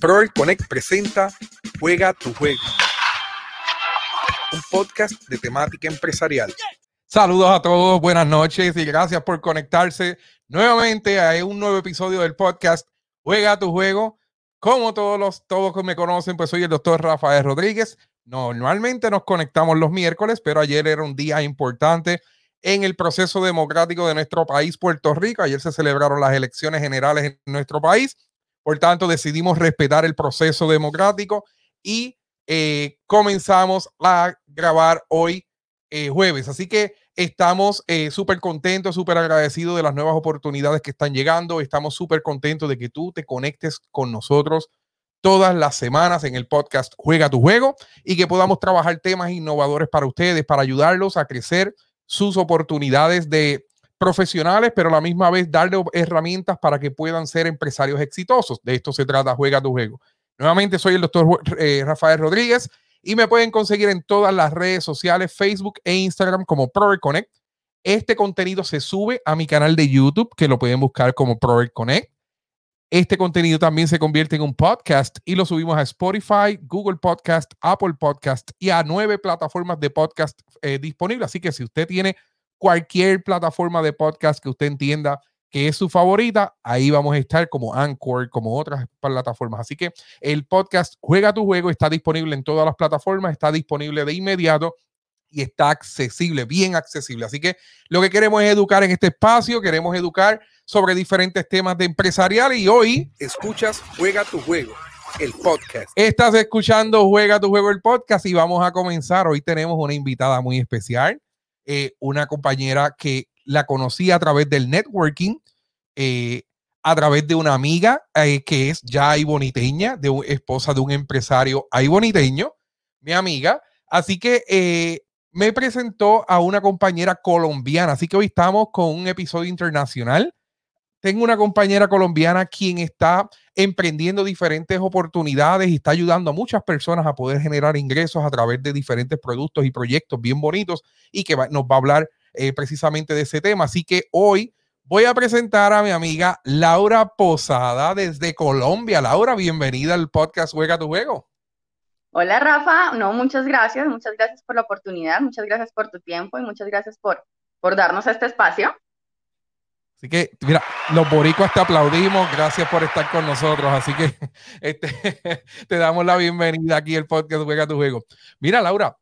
Proel Connect presenta Juega tu juego, un podcast de temática empresarial. Saludos a todos, buenas noches y gracias por conectarse nuevamente a un nuevo episodio del podcast Juega tu juego. Como todos los todos que me conocen, pues soy el doctor Rafael Rodríguez. Normalmente nos conectamos los miércoles, pero ayer era un día importante en el proceso democrático de nuestro país, Puerto Rico. Ayer se celebraron las elecciones generales en nuestro país por tanto, decidimos respetar el proceso democrático y eh, comenzamos a grabar hoy eh, jueves. Así que estamos eh, súper contentos, súper agradecidos de las nuevas oportunidades que están llegando. Estamos súper contentos de que tú te conectes con nosotros todas las semanas en el podcast Juega tu juego y que podamos trabajar temas innovadores para ustedes, para ayudarlos a crecer sus oportunidades de profesionales, pero a la misma vez darle herramientas para que puedan ser empresarios exitosos. De esto se trata Juega tu Juego. Nuevamente soy el doctor eh, Rafael Rodríguez y me pueden conseguir en todas las redes sociales, Facebook e Instagram como ProReconnect. Este contenido se sube a mi canal de YouTube, que lo pueden buscar como ProReconnect. Este contenido también se convierte en un podcast y lo subimos a Spotify, Google Podcast, Apple Podcast y a nueve plataformas de podcast eh, disponibles. Así que si usted tiene cualquier plataforma de podcast que usted entienda que es su favorita, ahí vamos a estar como Anchor, como otras plataformas. Así que el podcast Juega tu juego está disponible en todas las plataformas, está disponible de inmediato y está accesible, bien accesible. Así que lo que queremos es educar en este espacio, queremos educar sobre diferentes temas de empresarial y hoy escuchas Juega tu juego, el podcast. Estás escuchando Juega tu juego, el podcast y vamos a comenzar. Hoy tenemos una invitada muy especial. Eh, una compañera que la conocí a través del networking, eh, a través de una amiga eh, que es ya boniteña, de esposa de un empresario boniteño, mi amiga. Así que me presentó a una compañera colombiana. Así que hoy estamos con un episodio internacional tengo una compañera colombiana quien está emprendiendo diferentes oportunidades y está ayudando a muchas personas a poder generar ingresos a través de diferentes productos y proyectos bien bonitos y que nos va a hablar eh, precisamente de ese tema. Así que hoy voy a presentar a mi amiga Laura Posada desde Colombia. Laura, bienvenida al podcast Juega tu Juego. Hola Rafa, no, muchas gracias, muchas gracias por la oportunidad, muchas gracias por tu tiempo y muchas gracias por, por darnos este espacio. Así que, mira, los boricuas te aplaudimos, gracias por estar con nosotros. Así que este, te damos la bienvenida aquí al podcast Juega tu Juego. Mira, Laura,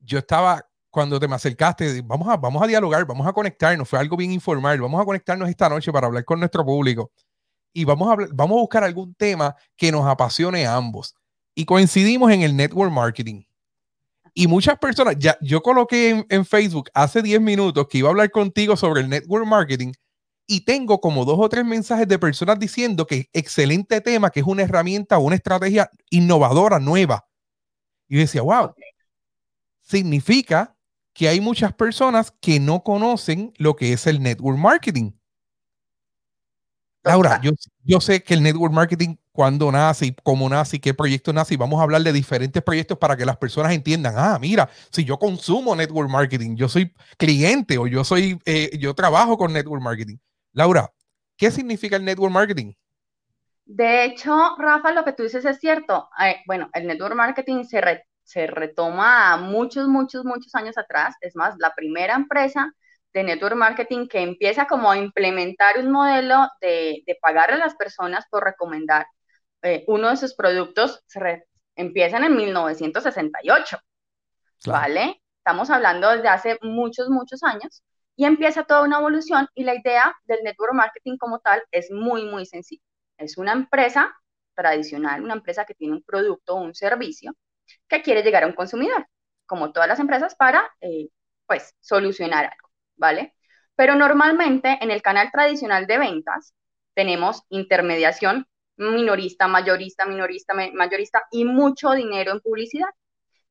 yo estaba, cuando te me acercaste, vamos a, vamos a dialogar, vamos a conectarnos, fue algo bien informal, vamos a conectarnos esta noche para hablar con nuestro público y vamos a, vamos a buscar algún tema que nos apasione a ambos. Y coincidimos en el network marketing. Y muchas personas, ya yo coloqué en, en, Facebook hace 10 minutos que iba a hablar contigo sobre el network marketing y tengo como dos o tres mensajes de personas diciendo que excelente tema, que es una herramienta o una estrategia innovadora, nueva. Y decía, wow, significa que hay muchas personas que no conocen lo que es el network marketing. Laura, yo, yo sé que el network marketing, cuando nace cómo nace qué proyecto nace, y vamos a hablar de diferentes proyectos para que las personas entiendan, ah, mira, si yo consumo network marketing, yo soy cliente o yo soy, eh, yo trabajo con network marketing. Laura, ¿qué significa el network marketing? De hecho, Rafa, lo que tú dices es cierto. Bueno, el network marketing se, se retoma muchos, muchos, muchos años atrás. Es más, la primera empresa de network marketing que empieza como a implementar un modelo de, de pagar a las personas por recomendar eh, uno de sus productos se empiezan en 1968, ¿vale? Estamos hablando desde hace muchos, muchos años y empieza toda una evolución y la idea del network marketing como tal es muy, muy sencilla. Es una empresa tradicional, una empresa que tiene un producto o un servicio que quiere llegar a un consumidor, como todas las empresas, para, eh, pues, solucionar algo, ¿vale? Pero normalmente en el canal tradicional de ventas tenemos intermediación minorista, mayorista, minorista, mayorista y mucho dinero en publicidad.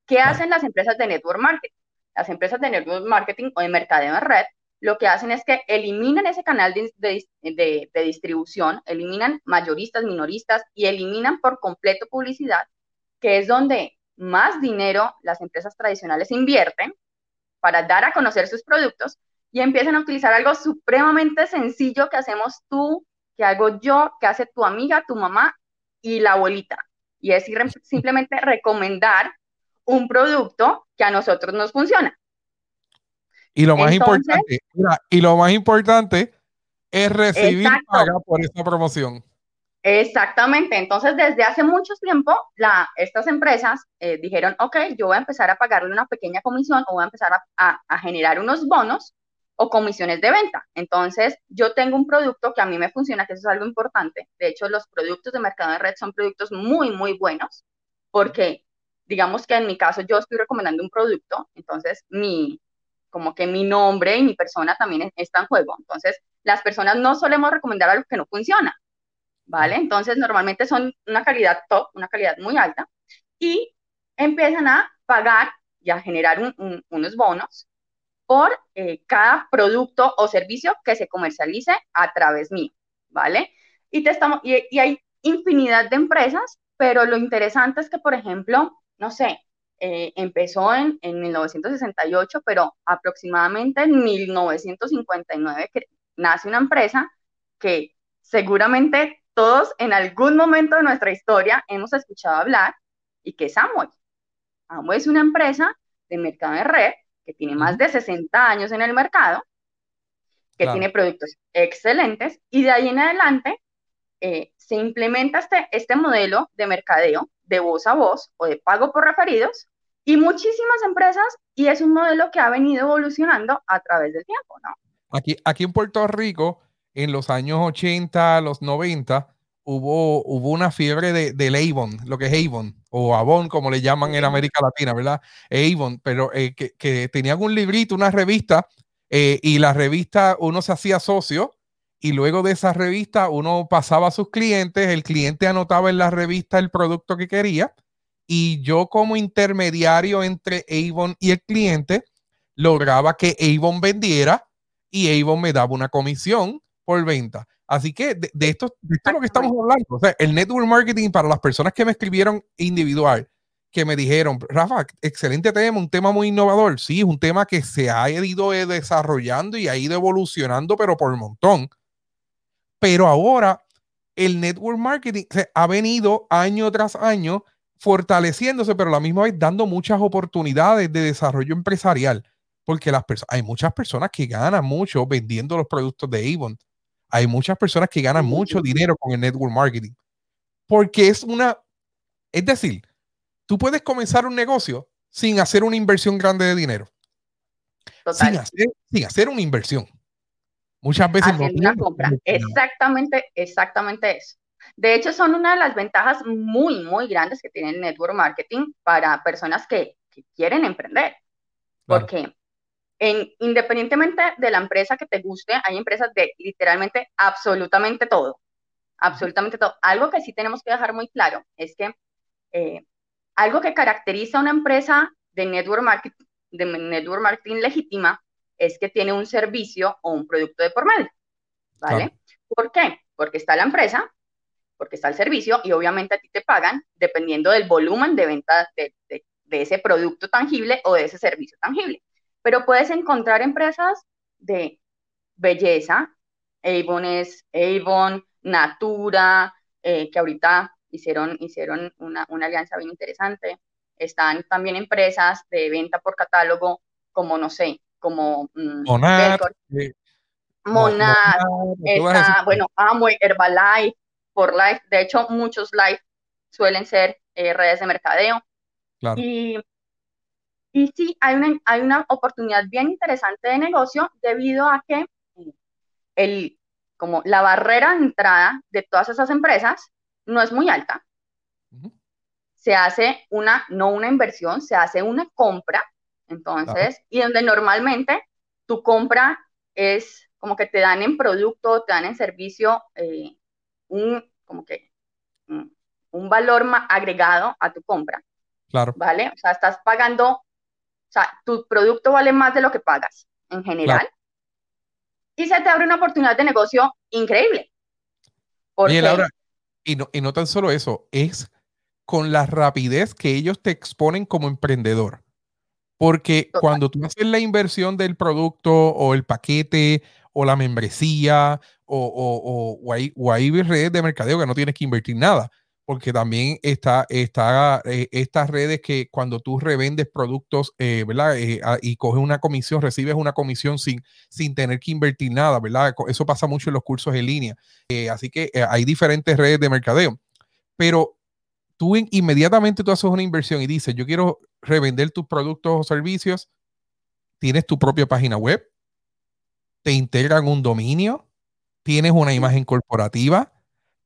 ¿Qué hacen las empresas de network marketing? las empresas de network marketing o de mercadeo en red, lo que hacen es que eliminan ese canal de, distribución, eliminan mayoristas, minoristas y eliminan por completo publicidad, que es donde más dinero las empresas tradicionales invierten para dar a conocer sus productos y empiezan a utilizar algo supremamente sencillo que hacemos tú, que hago yo, que hace tu amiga, tu mamá y la abuelita. Y es simplemente recomendar un producto que a nosotros nos funciona. Y lo más importante, y lo más importante es recibir paga por esa promoción. Exactamente. Entonces, desde hace mucho tiempo, la, estas empresas eh, dijeron, ok, yo voy a empezar a pagarle una pequeña comisión o voy a empezar a, a, generar unos bonos o comisiones de venta. Entonces, yo tengo un producto que a mí me funciona, que eso es algo importante. De hecho, los productos de mercado de red son productos muy, muy buenos, porque digamos que en mi caso yo estoy recomendando un producto, entonces mi, como que mi nombre y mi persona también está en juego. Entonces, las personas no solemos recomendar algo que no funciona, ¿vale? Entonces, normalmente son una calidad top, una calidad muy alta, y empiezan a pagar y a generar unos bonos por eh, cada producto o servicio que se comercialice a través mío, ¿vale? Y, te estamos, y, y hay infinidad de empresas, pero lo interesante es que, por ejemplo, no sé, eh, empezó en, en 1968, pero aproximadamente en 1959 que nace una empresa que seguramente todos en algún momento de nuestra historia hemos escuchado hablar y que es Amway. Amway es una empresa de mercado de red que tiene más de 60 años en el mercado, que tiene productos excelentes y de ahí en adelante eh, se implementa este, este modelo de mercadeo de voz a voz o de pago por referidos y muchísimas empresas y es un modelo que ha venido evolucionando a través del tiempo, ¿no? Aquí, aquí en Puerto Rico, en los años 80, los 90, hubo, hubo una fiebre de, del Avon, lo que es Avon, o Avon, como le llaman en América Latina, ¿verdad? Avon, pero eh, que, que, tenían un librito, una revista, eh, y la revista uno se hacía socio, y luego de esa revista uno pasaba a sus clientes, el cliente anotaba en la revista el producto que quería, y yo como intermediario entre Avon y el cliente lograba que Avon vendiera y Avon me daba una comisión por venta. Así que de, esto, de esto es lo que estamos hablando. O sea, el network marketing para las personas que me escribieron individual, que me dijeron, Rafa, excelente tema, un tema muy innovador. Sí, es un tema que se ha ido desarrollando y ha ido evolucionando, pero por un montón. Pero ahora el network marketing ha venido año tras año fortaleciéndose, pero a la misma vez dando muchas oportunidades de desarrollo empresarial, porque las hay muchas personas que ganan mucho vendiendo los productos de Avon. Hay muchas personas que ganan mucho dinero con el network marketing, porque es una, es decir, tú puedes comenzar un negocio sin hacer una inversión grande de dinero. Sin hacer, sin hacer una inversión. Muchas veces una compra. Exactamente, exactamente eso. De hecho, son una de las ventajas muy, muy grandes que tiene el network marketing para personas que, quieren emprender. Porque en, independientemente de la empresa que te guste, hay empresas de literalmente absolutamente todo. Absolutamente todo. Algo que sí tenemos que dejar muy claro es que eh, algo que caracteriza a una empresa de network marketing, de network marketing legítima es que tiene un servicio o un producto de por medio. ¿Vale? ¿Por qué? Porque está la empresa, porque está el servicio y obviamente a ti te pagan dependiendo del volumen de venta de, ese producto tangible o de ese servicio tangible. Pero puedes encontrar empresas de belleza, Avon es Avon, Natura, eh, que ahorita hicieron, hicieron una, alianza bien interesante. Están también empresas de venta por catálogo, como no sé, como mm, Monad, eh, Monad, bueno, Amway, Herbalife, por live. De hecho, muchos live suelen ser eh, redes de mercadeo. Y, y sí, hay una, hay una oportunidad bien interesante de negocio debido a que el, como la barrera de entrada de todas esas empresas no es muy alta. Se hace una, no una inversión, se hace una compra. Entonces, y donde normalmente tu compra es como que te dan en producto, te dan en servicio eh, un, como que, un, valor agregado a tu compra. Claro. ¿Vale? O sea, estás pagando, sea, tu producto vale más de lo que pagas en general. Y se te abre una oportunidad de negocio increíble. Oye, Laura, y no, y no tan solo eso, es con la rapidez que ellos te exponen como emprendedor. Porque cuando tú haces la inversión del producto o el paquete o la membresía o, o, o, hay, redes de mercadeo que no tienes que invertir nada. Porque también está, está eh, estas redes que cuando tú revendes productos, eh, ¿verdad? Eh, y coges una comisión, recibes una comisión sin, sin tener que invertir nada, ¿verdad? Eso pasa mucho en los cursos en línea. así que hay diferentes redes de mercadeo. Pero tú inmediatamente tú haces una inversión y dices, yo quiero revender tus productos o servicios, tienes tu propia página web, te integran un dominio, tienes una imagen corporativa,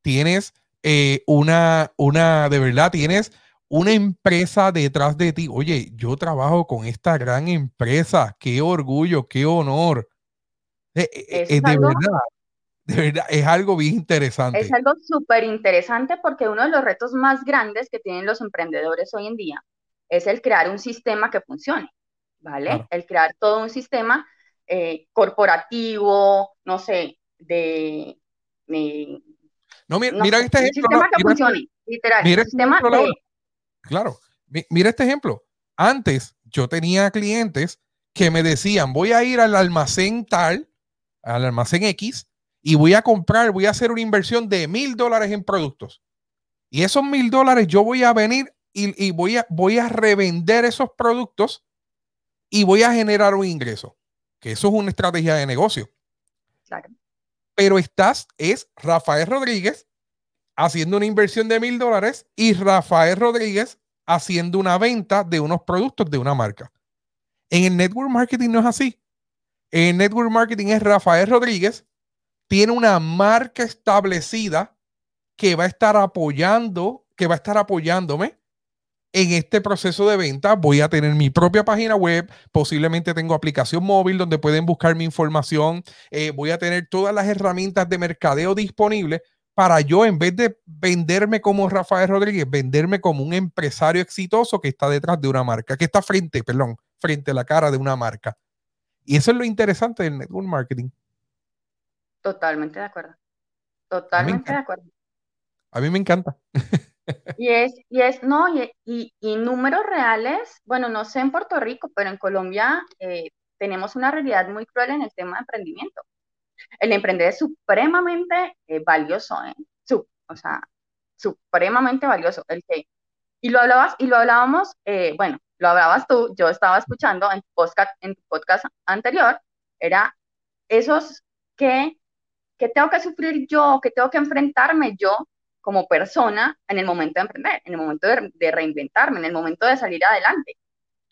tienes eh, una, una, de verdad, tienes una empresa detrás de ti. Oye, yo trabajo con esta gran empresa, qué orgullo, qué honor. Eh, eh, de verdad, de verdad, es algo bien interesante. Es algo súper interesante porque uno de los retos más grandes que tienen los emprendedores hoy en día es el crear un sistema que funcione, ¿vale? El crear todo un sistema corporativo, no sé, de, no, mira, este ejemplo. Sistema que funcione, literal. Mira este sistema Claro, mira este ejemplo. Antes yo tenía clientes que me decían, voy a ir al almacén tal, al almacén X, y voy a comprar, voy a hacer una inversión de mil dólares en productos. Y esos mil dólares yo voy a venir y, voy, a, voy a revender esos productos y voy a generar un ingreso. Que eso es una estrategia de negocio. Claro pero estás, es Rafael Rodríguez haciendo una inversión de mil dólares y Rafael Rodríguez haciendo una venta de unos productos de una marca. En el network marketing no es así. En el network marketing es Rafael Rodríguez, tiene una marca establecida que va a estar apoyando, que va a estar apoyándome en este proceso de venta voy a tener mi propia página web, posiblemente tengo aplicación móvil donde pueden buscar mi información, eh, voy a tener todas las herramientas de mercadeo disponibles para yo, en vez de venderme como Rafael Rodríguez, venderme como un empresario exitoso que está detrás de una marca, que está frente, perdón, frente a la cara de una marca. Y eso es lo interesante del network marketing. Totalmente de acuerdo. Totalmente de acuerdo. A mí me encanta. Y es, y es, no, y, y, números reales, bueno, no sé en Puerto Rico, pero en Colombia eh, tenemos una realidad muy cruel en el tema de emprendimiento. El emprender es supremamente eh, valioso, ¿eh? o sea, supremamente valioso. El que, y lo hablabas, y lo hablábamos, eh, bueno, lo hablabas tú, yo estaba escuchando en tu podcast, en tu podcast anterior, era esos que, que tengo que sufrir yo, que tengo que enfrentarme yo como persona en el momento de emprender, en el momento de, reinventarme, en el momento de salir adelante.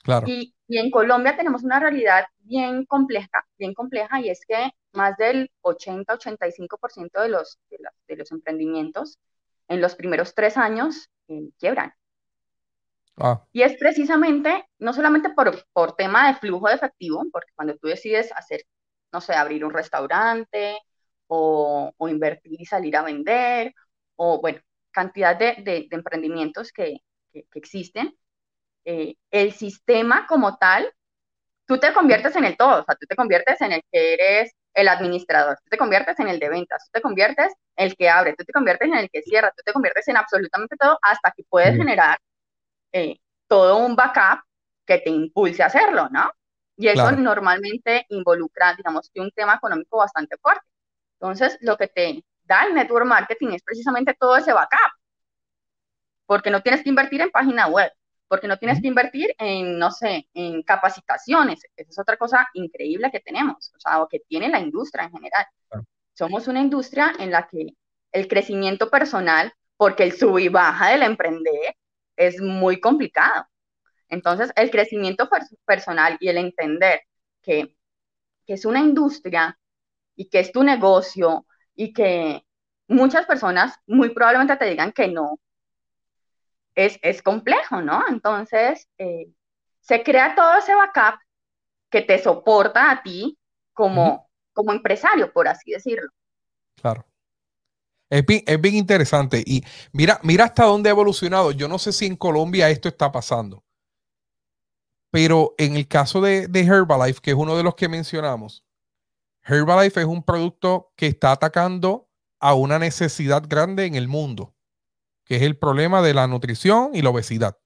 Claro. Y, y, en Colombia tenemos una realidad bien compleja, bien compleja, y es que más del 80-85% de los, de, los emprendimientos en los primeros tres años eh, quiebran. Ah. Y es precisamente, no solamente por, por tema de flujo de efectivo, porque cuando tú decides hacer, no sé, abrir un restaurante o, o invertir y salir a vender, o bueno, cantidad de, de, emprendimientos que, que, existen, eh, el sistema como tal, tú te conviertes en el todo, o sea, tú te conviertes en el que eres el administrador, tú te conviertes en el de ventas, tú te conviertes en el que abre, tú te conviertes en el que cierra, tú te conviertes en absolutamente todo hasta que puedes generar eh, todo un backup que te impulse a hacerlo, ¿no? Y eso normalmente involucra, digamos, que un tema económico bastante fuerte. Entonces, lo que te, da el network marketing es precisamente todo ese backup. Porque no tienes que invertir en página web, porque no tienes que invertir en, no sé, en capacitaciones. Esa es otra cosa increíble que tenemos, o sea, o que tiene la industria en general. Somos una industria en la que el crecimiento personal, porque el sub y baja del emprender es muy complicado. Entonces, el crecimiento personal y el entender que, que es una industria y que es tu negocio y que muchas personas muy probablemente te digan que no, es, es complejo, ¿no? Entonces, eh, se crea todo ese backup que te soporta a ti como, como empresario, por así decirlo. Claro. Es bien, es bien, interesante. Y mira, mira hasta dónde ha evolucionado. Yo no sé si en Colombia esto está pasando. Pero en el caso de, de Herbalife, que es uno de los que mencionamos, Herbalife es un producto que está atacando a una necesidad grande en el mundo, que es el problema de la nutrición y la obesidad.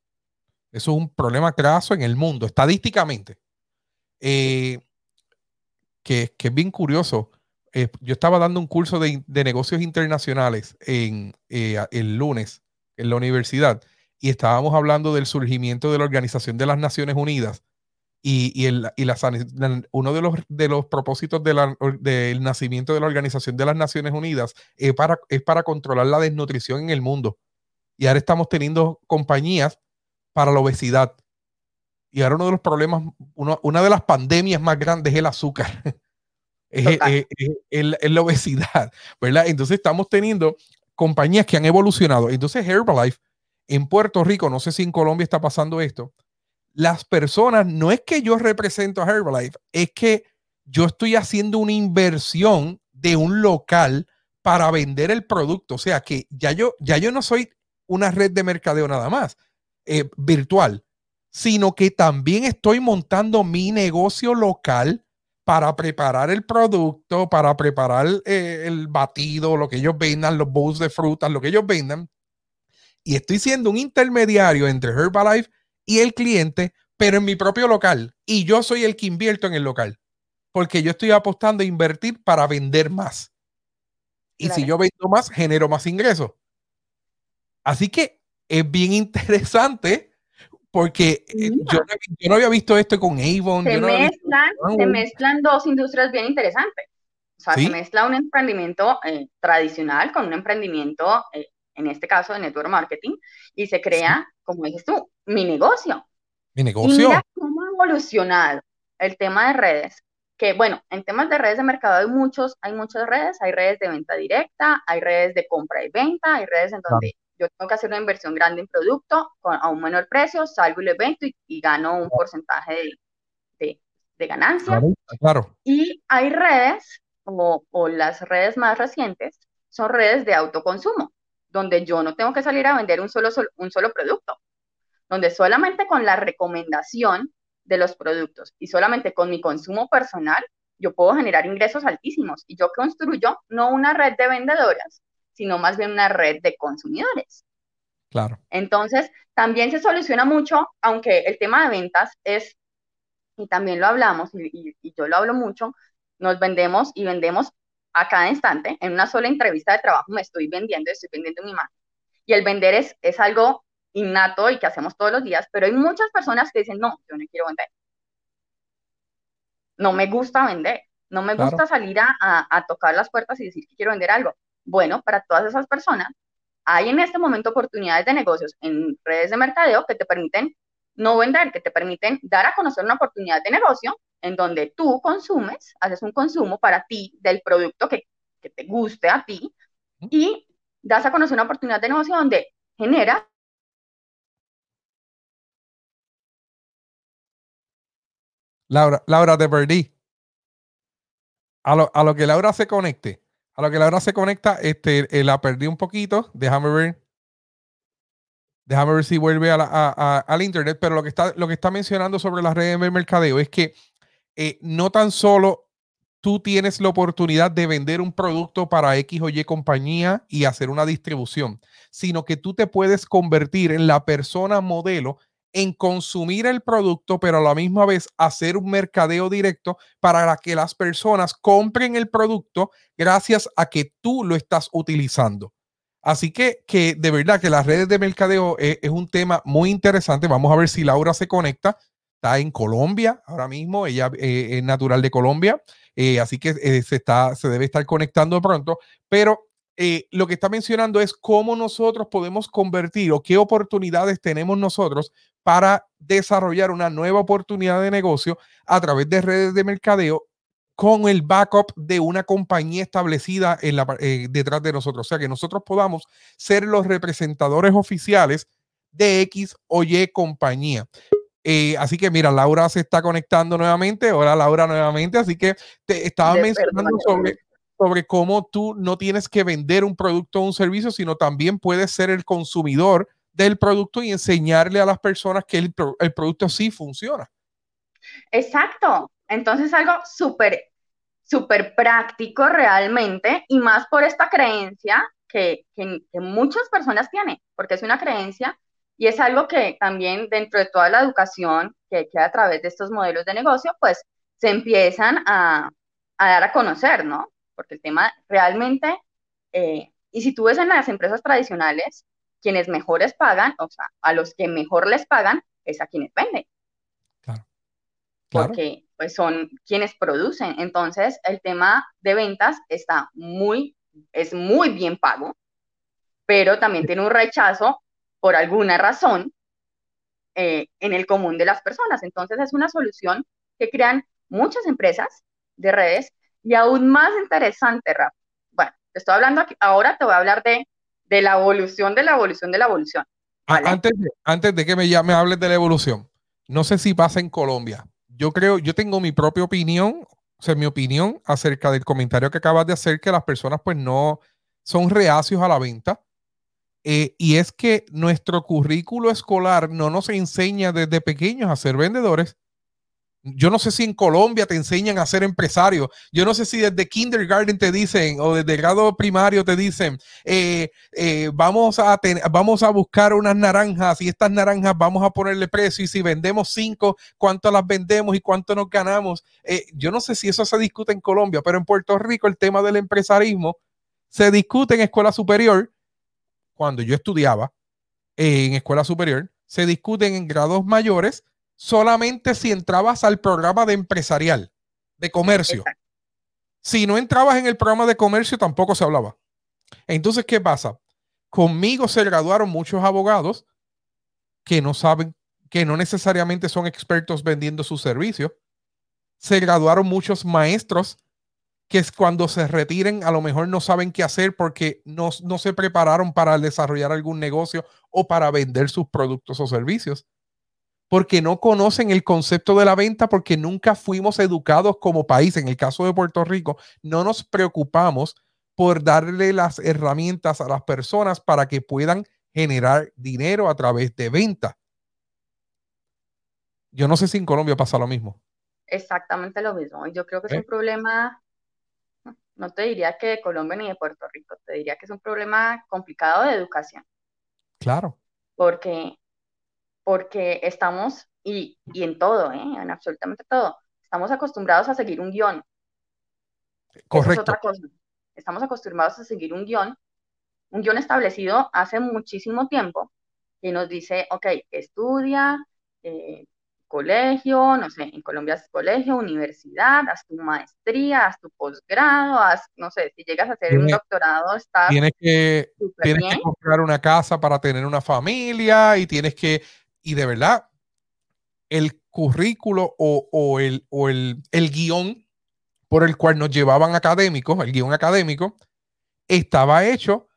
Eso es un problema graso en el mundo, estadísticamente. Eh, que, es bien curioso. Eh, yo estaba dando un curso de, negocios internacionales en, eh, el lunes, en la universidad y estábamos hablando del surgimiento de la Organización de las Naciones Unidas y, el, y la, uno de los, de los propósitos del nacimiento de la Organización de las Naciones Unidas es para, es para controlar la desnutrición en el mundo. Y ahora estamos teniendo compañías para la obesidad. Y ahora uno de los problemas, una de las pandemias más grandes es el azúcar. es, es, la obesidad, ¿verdad? Entonces estamos teniendo compañías que han evolucionado. Entonces Herbalife en Puerto Rico, no sé si en Colombia está pasando esto, las personas, no es que yo represento a Herbalife, es que yo estoy haciendo una inversión de un local para vender el producto. O sea que ya yo, ya yo no soy una red de mercadeo nada más eh, virtual, sino que también estoy montando mi negocio local para preparar el producto, para preparar eh, el batido, lo que ellos vendan, los bowls de frutas, lo que ellos vendan, y estoy siendo un intermediario entre Herbalife y el cliente, pero en mi propio local. Y yo soy el que invierto en el local, porque yo estoy apostando a invertir para vender más. Y si yo vendo más, genero más ingresos. Así que es bien interesante porque eh, yo, no había visto esto con Avon. Se, mezclan, se mezclan dos industrias bien interesantes. O sea, se mezcla un emprendimiento eh, tradicional con un emprendimiento eh, en este caso de network marketing, y se crea, como dices tú, mi negocio. Mi negocio. Y mira cómo ha evolucionado el tema de redes. Que bueno, en temas de redes de mercado hay muchos, hay muchas redes, hay redes de venta directa, hay redes de compra y venta, hay redes en donde yo tengo que hacer una inversión grande en producto a un menor precio, salgo y lo evento y, gano un porcentaje de, de, ganancia. Claro, Y hay redes, o, o las redes más recientes, son redes de autoconsumo donde yo no tengo que salir a vender un solo, un solo producto, donde solamente con la recomendación de los productos y solamente con mi consumo personal, yo puedo generar ingresos altísimos. Y yo construyo no una red de vendedoras, sino más bien una red de consumidores. Claro. Entonces, también se soluciona mucho, aunque el tema de ventas es, y también lo hablamos, y, y yo lo hablo mucho, nos vendemos y vendemos a cada instante, en una sola entrevista de trabajo me estoy vendiendo, estoy vendiendo mi imagen. Y el vender es, es algo innato y que hacemos todos los días, pero hay muchas personas que dicen, no, yo no quiero vender. No me gusta vender, no me gusta salir a, a, tocar las puertas y decir que quiero vender algo. Bueno, para todas esas personas, hay en este momento oportunidades de negocios en redes de mercadeo que te permiten no vender, que te permiten dar a conocer una oportunidad de negocio en donde tú consumes, haces un consumo para ti del producto que, te guste a ti y das a conocer una oportunidad de negocio donde genera Laura, Laura, te perdí. A lo, a lo, que Laura se conecte, a lo que Laura se conecta, este, eh, la perdí un poquito. Déjame ver. Déjame ver si vuelve a la, al internet. Pero lo que, está, lo que está mencionando sobre las redes de mercadeo es que eh, no tan solo tú tienes la oportunidad de vender un producto para X o Y compañía y hacer una distribución, sino que tú te puedes convertir en la persona modelo en consumir el producto, pero a la misma vez hacer un mercadeo directo para que las personas compren el producto gracias a que tú lo estás utilizando. Así que, que de verdad que las redes de mercadeo es, un tema muy interesante. Vamos a ver si Laura se conecta. Está en Colombia ahora mismo, ella eh, es natural de Colombia, eh, así que eh, se, está, se debe estar conectando pronto, pero lo que está mencionando es cómo nosotros podemos convertir o qué oportunidades tenemos nosotros para desarrollar una nueva oportunidad de negocio a través de redes de mercadeo con el backup de una compañía establecida en la, detrás de nosotros. O sea, que nosotros podamos ser los representadores oficiales de X o Y compañía. Eh, así que mira, Laura se está conectando nuevamente. Hola Laura nuevamente. Así que te estaba mencionando sobre, sobre cómo tú no tienes que vender un producto o un servicio, sino también puedes ser el consumidor del producto y enseñarle a las personas que el, el producto sí funciona. Exacto. Entonces algo súper, súper práctico realmente y más por esta creencia que, que, muchas personas tienen, porque es una creencia y es algo que también dentro de toda la educación que, que a través de estos modelos de negocio, pues se empiezan a, a dar a conocer, ¿no? Porque el tema realmente, eh, y si tú ves en las empresas tradicionales, quienes mejores pagan, o sea, a los que mejor les pagan es a quienes venden. Claro. Porque pues son quienes producen. Entonces, el tema de ventas está muy, es muy bien pago, pero también tiene un rechazo por alguna razón eh, en el común de las personas. Entonces, es una solución que crean muchas empresas de redes y aún más interesante, Rafa. Bueno, te estoy hablando aquí, ahora te voy a hablar de, de la evolución, de la evolución, de la evolución. Antes, de, antes de que me, me hables de la evolución, no sé si pasa en Colombia. Yo creo, yo tengo mi propia opinión, o sea, mi opinión acerca del comentario que acabas de hacer, que las personas pues no son reacios a la venta. Eh, y es que nuestro currículo escolar no nos enseña desde pequeños a ser vendedores, yo no sé si en Colombia te enseñan a ser empresario. Yo no sé si desde kindergarten te dicen o desde grado primario te dicen, eh, eh, vamos, a vamos a buscar unas naranjas y estas naranjas vamos a ponerle precio y si vendemos cinco, ¿cuánto las vendemos y cuánto nos ganamos? Eh, yo no sé si eso se discute en Colombia, pero en Puerto Rico el tema del empresarismo se discute en escuela superior. Cuando yo estudiaba en escuela superior, se discuten en grados mayores solamente si entrabas al programa de empresarial, de comercio. Si no entrabas en el programa de comercio, tampoco se hablaba. Entonces, ¿qué pasa? Conmigo se graduaron muchos abogados que no saben, que no necesariamente son expertos vendiendo sus servicios. Se graduaron muchos maestros que es cuando se retiren a lo mejor no saben qué hacer porque no, no se prepararon para desarrollar algún negocio o para vender sus productos o servicios porque no conocen el concepto de la venta, porque nunca fuimos educados como país. En el caso de Puerto Rico, no nos preocupamos por darle las herramientas a las personas para que puedan generar dinero a través de venta. Yo no sé si en Colombia pasa lo mismo. Exactamente lo mismo. Yo creo que es un problema, no te diría que de Colombia ni de Puerto Rico, te diría que es un problema complicado de educación. Claro. Porque porque estamos, y, en todo, ¿eh? en absolutamente todo, estamos acostumbrados a seguir un guion. Correcto. es otra cosa. Estamos acostumbrados a seguir un guion, un guion establecido hace muchísimo tiempo, que nos dice, ok, estudia, eh, colegio, no sé, en Colombia es colegio, universidad, haz tu maestría, haz tu posgrado, haz, no sé, si llegas a hacer un doctorado, estás... Tienes que, tienes que comprar una casa para tener una familia y tienes que y de verdad, el currículo o, el, o el, el guion por el cual nos llevaban académicos, el guion académico, estaba hecho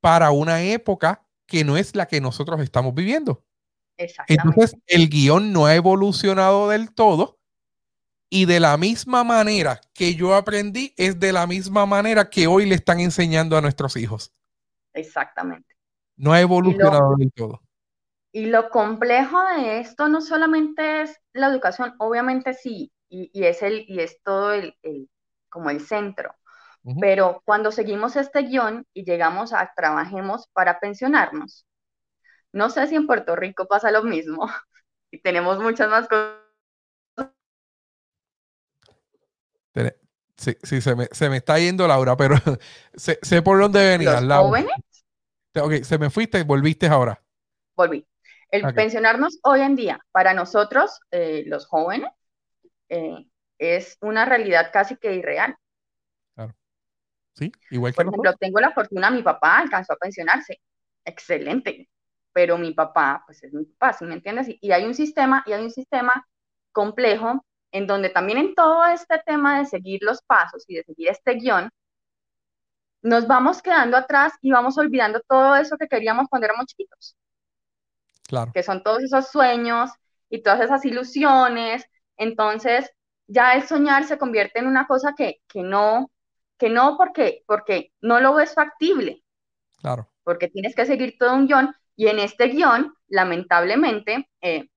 para una época que no es la que nosotros estamos viviendo. Entonces, el guion no ha evolucionado del todo y de la misma manera que yo aprendí, es de la misma manera que hoy le están enseñando a nuestros hijos. Exactamente. No ha evolucionado del todo. Y lo complejo de esto no solamente es la educación, obviamente sí, y, es, el, y es todo el, como el centro, pero cuando seguimos este guion y llegamos a trabajemos para pensionarnos, no sé si en Puerto Rico pasa lo mismo y tenemos muchas más cosas. Sí, sí se, me, se me está yendo Laura, pero sé, sé por dónde venías. ¿Los jóvenes? Ok, se me fuiste, volviste ahora. Volví. El pensionarnos hoy en día, para nosotros, eh, los jóvenes, eh, es una realidad casi que irreal. Claro. Sí, igual que Por ejemplo, tengo la fortuna, mi papá alcanzó a pensionarse. Excelente. Pero mi papá, pues es mi papá, ¿sí me entiendes? Y, y hay un sistema, y hay un sistema complejo en donde también en todo este tema de seguir los pasos y de seguir este guion, nos vamos quedando atrás y vamos olvidando todo eso que queríamos cuando éramos chiquitos. Que son todos esos sueños y todas esas ilusiones. Entonces, ya el soñar se convierte en una cosa que, no, que no porque, porque no lo ves factible. Claro. Porque tienes que seguir todo un guion y en este guion, lamentablemente, eh,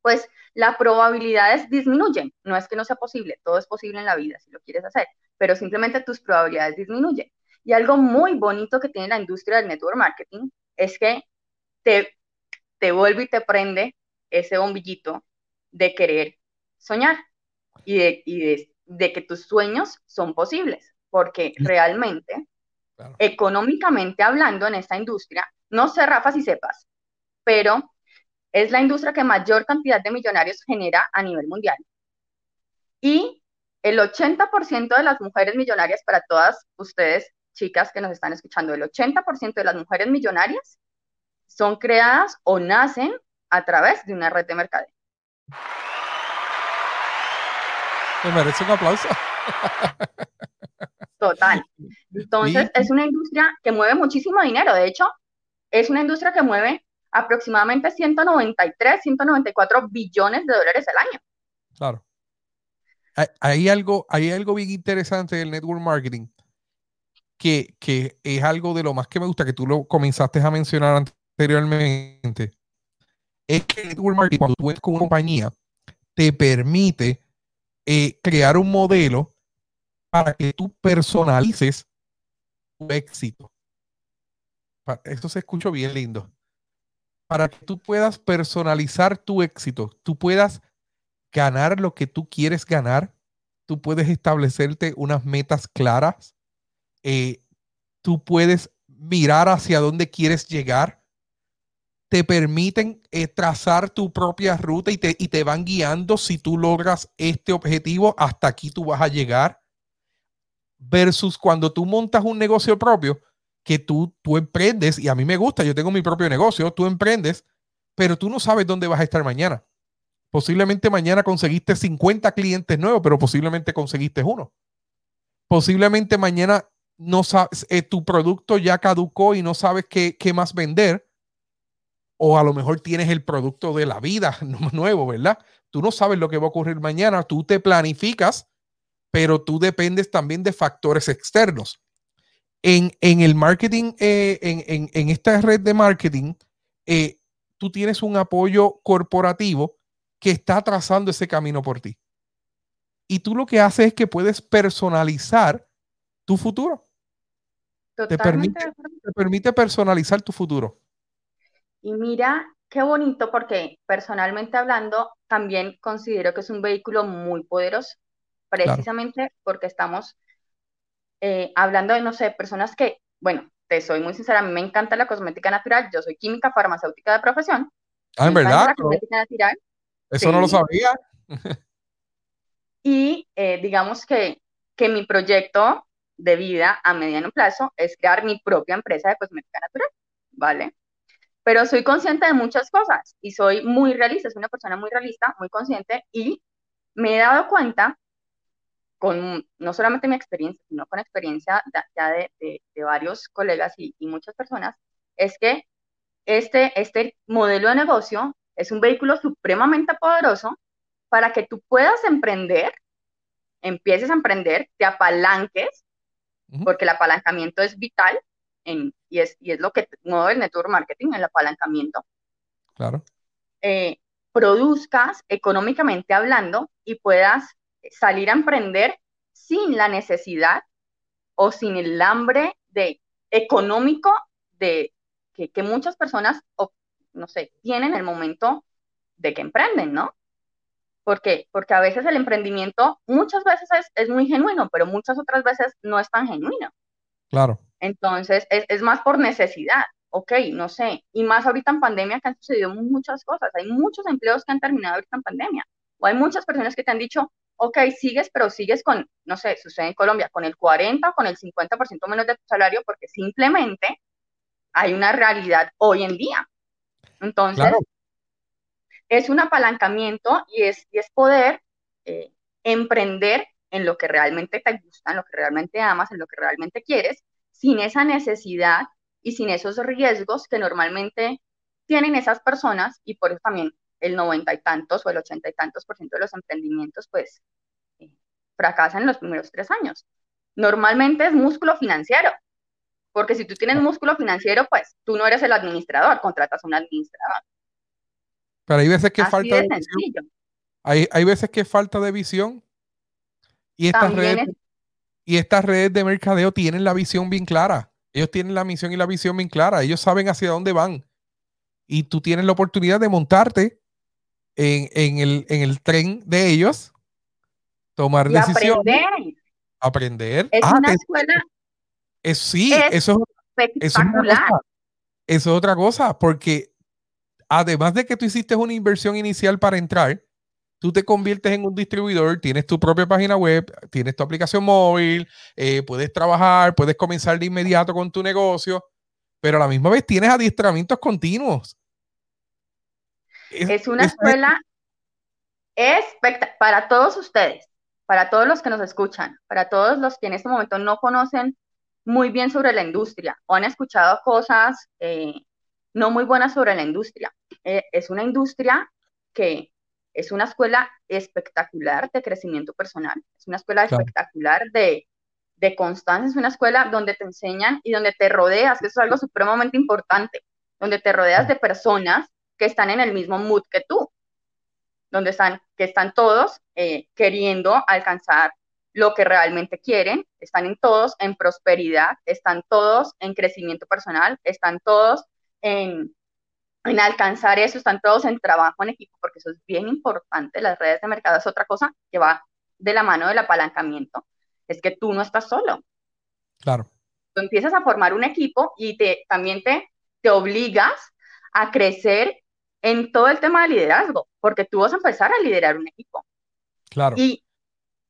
pues las probabilidades disminuyen. No es que no sea posible, todo es posible en la vida si lo quieres hacer, pero simplemente tus probabilidades disminuyen. Y algo muy bonito que tiene la industria del network marketing es que te te vuelve y te prende ese bombillito de querer soñar y de, de, que tus sueños son posibles, porque realmente, económicamente hablando en esta industria, no sé, Rafa, si sepas, pero es la industria que mayor cantidad de millonarios genera a nivel mundial. Y el 80% de las mujeres millonarias, para todas ustedes, chicas que nos están escuchando, el 80% de las mujeres millonarias son creadas o nacen a través de una red de mercadeo. Me merece un aplauso. Total. Entonces, es una industria que mueve muchísimo dinero. De hecho, es una industria que mueve aproximadamente 193, 194 billones de dólares al año. Claro. Hay, algo, hay algo bien interesante del network marketing que, que es algo de lo más que me gusta, que tú lo comenzaste a mencionar anteriormente. Es que el network marketing, cuando tú entras con una compañía, te permite eh, crear un modelo para que tú personalices tu éxito. Esto se escucha bien lindo. Para que tú puedas personalizar tu éxito, tú puedas ganar lo que tú quieres ganar, tú puedes establecerte unas metas claras, eh, tú puedes mirar hacia dónde quieres llegar, te permiten eh, trazar tu propia ruta y te, y te van guiando si tú logras este objetivo, hasta aquí tú vas a llegar versus cuando tú montas un negocio propio que tú, tú emprendes, y a mí me gusta, yo tengo mi propio negocio, tú emprendes, pero tú no sabes dónde vas a estar mañana. Posiblemente mañana conseguiste 50 clientes nuevos, pero posiblemente conseguiste uno. Posiblemente mañana no sabes, eh, tu producto ya caducó y no sabes qué, qué más vender. O a lo mejor tienes el producto de la vida nuevo, ¿verdad? Tú no sabes lo que va a ocurrir mañana. Tú te planificas pero tú dependes también de factores externos. En, el marketing, eh, en, esta red de marketing, eh, tú tienes un apoyo corporativo que está trazando ese camino por ti. Y tú lo que haces es que puedes personalizar tu futuro. Te permite, te permite personalizar tu futuro. Y mira, qué bonito porque personalmente hablando, también considero que es un vehículo muy poderoso precisamente porque estamos eh, hablando de, no sé, personas que, bueno, te soy muy sincera, a mí me encanta la cosmética natural, yo soy química farmacéutica de profesión. Ah, en verdad. Eso no lo sabía. y eh, digamos que, que mi proyecto de vida a mediano plazo es crear mi propia empresa de cosmética natural, ¿vale? Pero soy consciente de muchas cosas y soy muy realista, soy una persona muy realista, muy consciente y me he dado cuenta con no solamente mi experiencia, sino con experiencia ya de, de, varios colegas y, y, muchas personas, es que este, este modelo de negocio es un vehículo supremamente poderoso para que tú puedas emprender, empieces a emprender, te apalanques, porque el apalancamiento es vital en, y, es, y es lo que mueve el network marketing, el apalancamiento. Claro. Eh, produzcas económicamente hablando y puedas salir a emprender sin la necesidad o sin el hambre de económico de que, muchas personas, no sé, tienen el momento de que emprenden, ¿no? Porque, porque a veces el emprendimiento muchas veces es, muy genuino, pero muchas otras veces no es tan genuino. Claro. Entonces, es, es, más por necesidad, ok, no sé. Y más ahorita en pandemia que han sucedido muchas cosas. Hay muchos empleos que han terminado ahorita en pandemia. O hay muchas personas que te han dicho, ok, sigues, pero sigues con, no sé, sucede en Colombia, con el 40 o con el 50% menos de tu salario porque simplemente hay una realidad hoy en día. Entonces, es un apalancamiento y es, y es poder eh, emprender en lo que realmente te gusta, en lo que realmente amas, en lo que realmente quieres, sin esa necesidad y sin esos riesgos que normalmente tienen esas personas y por eso también el noventa y tantos o el ochenta y tantos por ciento de los emprendimientos, pues, eh, fracasan en los primeros tres años. Normalmente es músculo financiero, porque si tú tienes músculo financiero, pues tú no eres el administrador, contratas a un administrador. Pero hay veces que falta de, visión. Hay, hay, veces que falta de visión y estas redes y estas redes de mercadeo tienen la visión bien clara. Ellos tienen la misión y la visión bien clara. Ellos saben hacia dónde van. Y tú tienes la oportunidad de montarte en, el, tren de ellos, tomar decisiones. Aprender. Aprender. Es ah, una escuela. Es, sí, eso, es espectacular. Eso es otra cosa, porque además de que tú hiciste una inversión inicial para entrar, tú te conviertes en un distribuidor, tienes tu propia página web, tienes tu aplicación móvil, eh, puedes trabajar, puedes comenzar de inmediato con tu negocio, pero a la misma vez tienes adiestramientos continuos. Es, una escuela espectacular para todos ustedes, para todos los que nos escuchan, para todos los que en este momento no conocen muy bien sobre la industria o han escuchado cosas eh, no muy buenas sobre la industria. Eh, es una industria que es una escuela espectacular de crecimiento personal, es una escuela espectacular de, de constancia, es una escuela donde te enseñan y donde te rodeas, que eso es algo supremamente importante, donde te rodeas de personas que están en el mismo mood que tú, donde están, que están todos eh, queriendo alcanzar lo que realmente quieren, están en todos en prosperidad, están todos en crecimiento personal, están todos en, en alcanzar eso, están todos en trabajo en equipo, porque eso es bien importante, las redes de mercado es otra cosa que va de la mano del apalancamiento, es que tú no estás solo. Claro. Tú empiezas a formar un equipo y te, también te, te obligas a crecer en todo el tema de liderazgo, porque tú vas a empezar a liderar un equipo. Claro. Y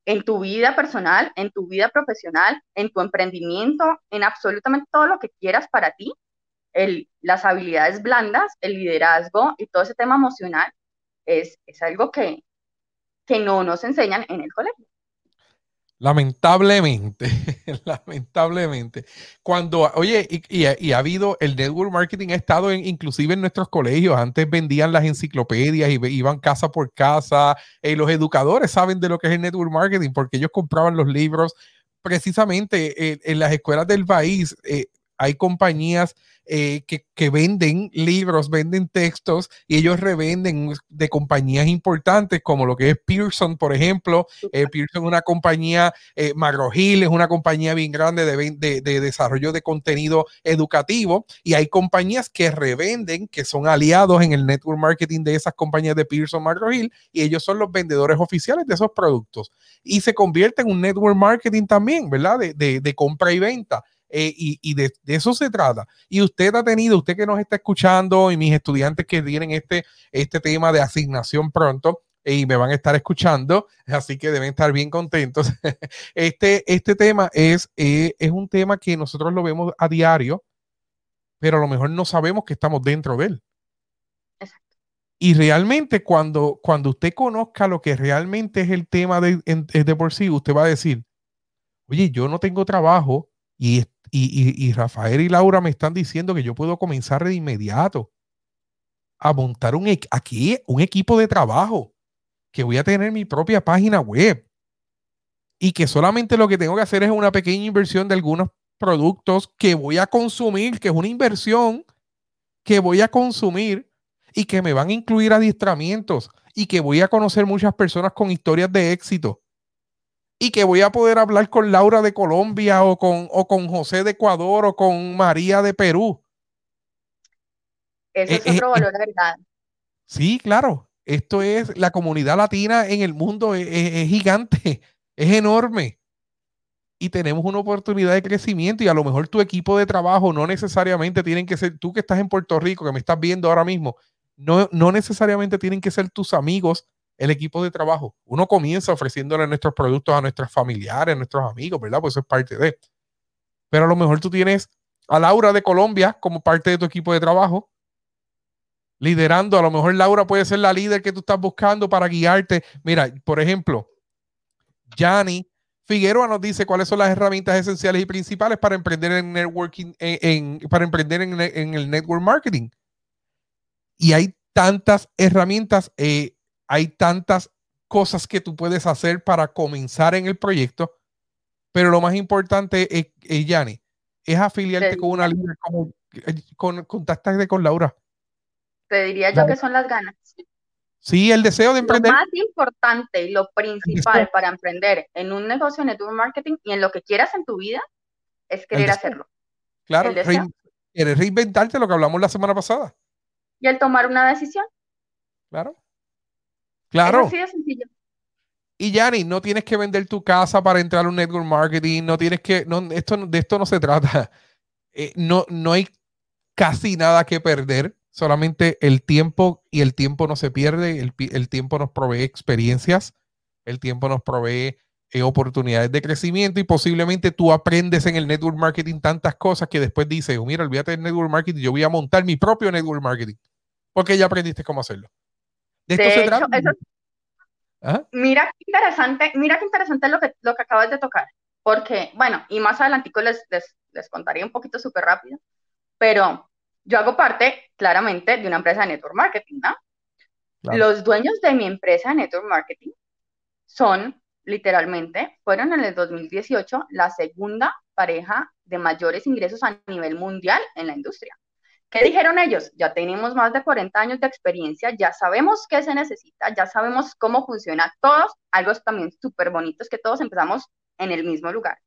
en tu vida personal, en tu vida profesional, en tu emprendimiento, en absolutamente todo lo que quieras para ti, el, las habilidades blandas, el liderazgo y todo ese tema emocional es, es algo que, que no nos enseñan en el colegio. Lamentablemente, lamentablemente. Cuando, oye, y, y, ha habido, el network marketing ha estado en, inclusive en nuestros colegios. Antes vendían las enciclopedias y iban casa por casa. eh, los educadores saben de lo que es el network marketing porque ellos compraban los libros. Precisamente eh, en las escuelas del país eh, hay compañías eh, que, venden libros, venden textos y ellos revenden de compañías importantes como lo que es Pearson, por ejemplo. Eh, Pearson es una compañía, eh, es una compañía bien grande de, de, desarrollo de contenido educativo y hay compañías que revenden, que son aliados en el network marketing de esas compañías de Pearson, McGraw y ellos son los vendedores oficiales de esos productos y se convierte en un network marketing también, ¿verdad? de, de compra y venta. Eh, y, de, eso se trata. Y usted ha tenido, usted que nos está escuchando y mis estudiantes que tienen este, este tema de asignación pronto eh, y me van a estar escuchando, así que deben estar bien contentos. Este, este tema es, eh, es un tema que nosotros lo vemos a diario, pero a lo mejor no sabemos que estamos dentro de él. Y realmente cuando, cuando usted conozca lo que realmente es el tema de, de por sí, usted va a decir, oye, yo no tengo trabajo y, y, Rafael y Laura me están diciendo que yo puedo comenzar de inmediato a montar un, aquí un equipo de trabajo, que voy a tener mi propia página web y que solamente lo que tengo que hacer es una pequeña inversión de algunos productos que voy a consumir, que es una inversión que voy a consumir y que me van a incluir adiestramientos y que voy a conocer muchas personas con historias de éxito y que voy a poder hablar con Laura de Colombia o con, o con José de Ecuador o con María de Perú. Eso es eh, otro eh, valor verdad. Sí, claro. Esto es la comunidad latina en el mundo es, gigante, es enorme. Y tenemos una oportunidad de crecimiento y a lo mejor tu equipo de trabajo no necesariamente tienen que ser, tú que estás en Puerto Rico, que me estás viendo ahora mismo, no, no necesariamente tienen que ser tus amigos el equipo de trabajo. Uno comienza ofreciéndole nuestros productos a nuestros familiares, a nuestros amigos, ¿verdad? Pues eso es parte de. Pero a lo mejor tú tienes a Laura de Colombia como parte de tu equipo de trabajo, liderando. A lo mejor Laura puede ser la líder que tú estás buscando para guiarte. Mira, por ejemplo, Yanni Figueroa nos dice cuáles son las herramientas esenciales y principales para emprender en networking, en, para emprender en, en, el network marketing. Y hay tantas herramientas. Eh, hay tantas cosas que tú puedes hacer para comenzar en el proyecto, pero lo más importante es, es Yanni, es afiliarte con una líder, como, con, contactarte con Laura. Te diría yo que son las ganas. Sí, el deseo de emprender. Lo más importante y lo principal para emprender en un negocio de network marketing y en lo que quieras en tu vida es querer hacerlo. Claro, querer reinventarte lo que hablamos la semana pasada. Y el tomar una decisión. Claro. Claro. Y Yanni, no tienes que vender tu casa para entrar a un network marketing, no tienes que, no, esto, de esto no se trata. Eh, no, no hay casi nada que perder, solamente el tiempo y el tiempo no se pierde, el, el tiempo nos provee experiencias, el tiempo nos provee eh, oportunidades de crecimiento y posiblemente tú aprendes en el network marketing tantas cosas que después dices, oh, mira, olvídate del network marketing, yo voy a montar mi propio network marketing, porque ya aprendiste cómo hacerlo. De esto se trata. Mira qué interesante, mira qué interesante lo que, lo que acabas de tocar, porque, bueno, y más adelantico les, les, les contaré un poquito súper rápido, pero yo hago parte claramente de una empresa de network marketing, ¿no? Los dueños de mi empresa de network marketing son, literalmente, fueron en el 2018 la segunda pareja de mayores ingresos a nivel mundial en la industria. ¿Qué dijeron ellos? Ya tenemos más de 40 años de experiencia, ya sabemos qué se necesita, ya sabemos cómo funciona todos, algo también súper bonito es que todos empezamos en el mismo lugar.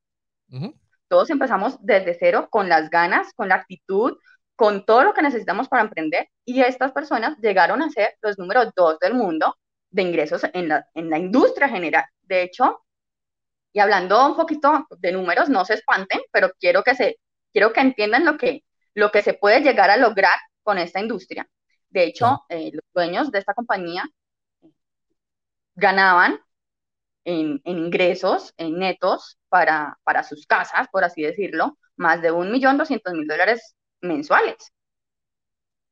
Todos empezamos desde cero, con las ganas, con la actitud, con todo lo que necesitamos para emprender, y estas personas llegaron a ser los números dos del mundo de ingresos en la, en la industria general. De hecho, y hablando un poquito de números, no se espanten, pero quiero que, se, quiero que entiendan lo que lo que se puede llegar a lograr con esta industria. De hecho, eh, los dueños de esta compañía ganaban en, ingresos, en netos para, para sus casas, por así decirlo, más de un millón doscientos mil dólares mensuales.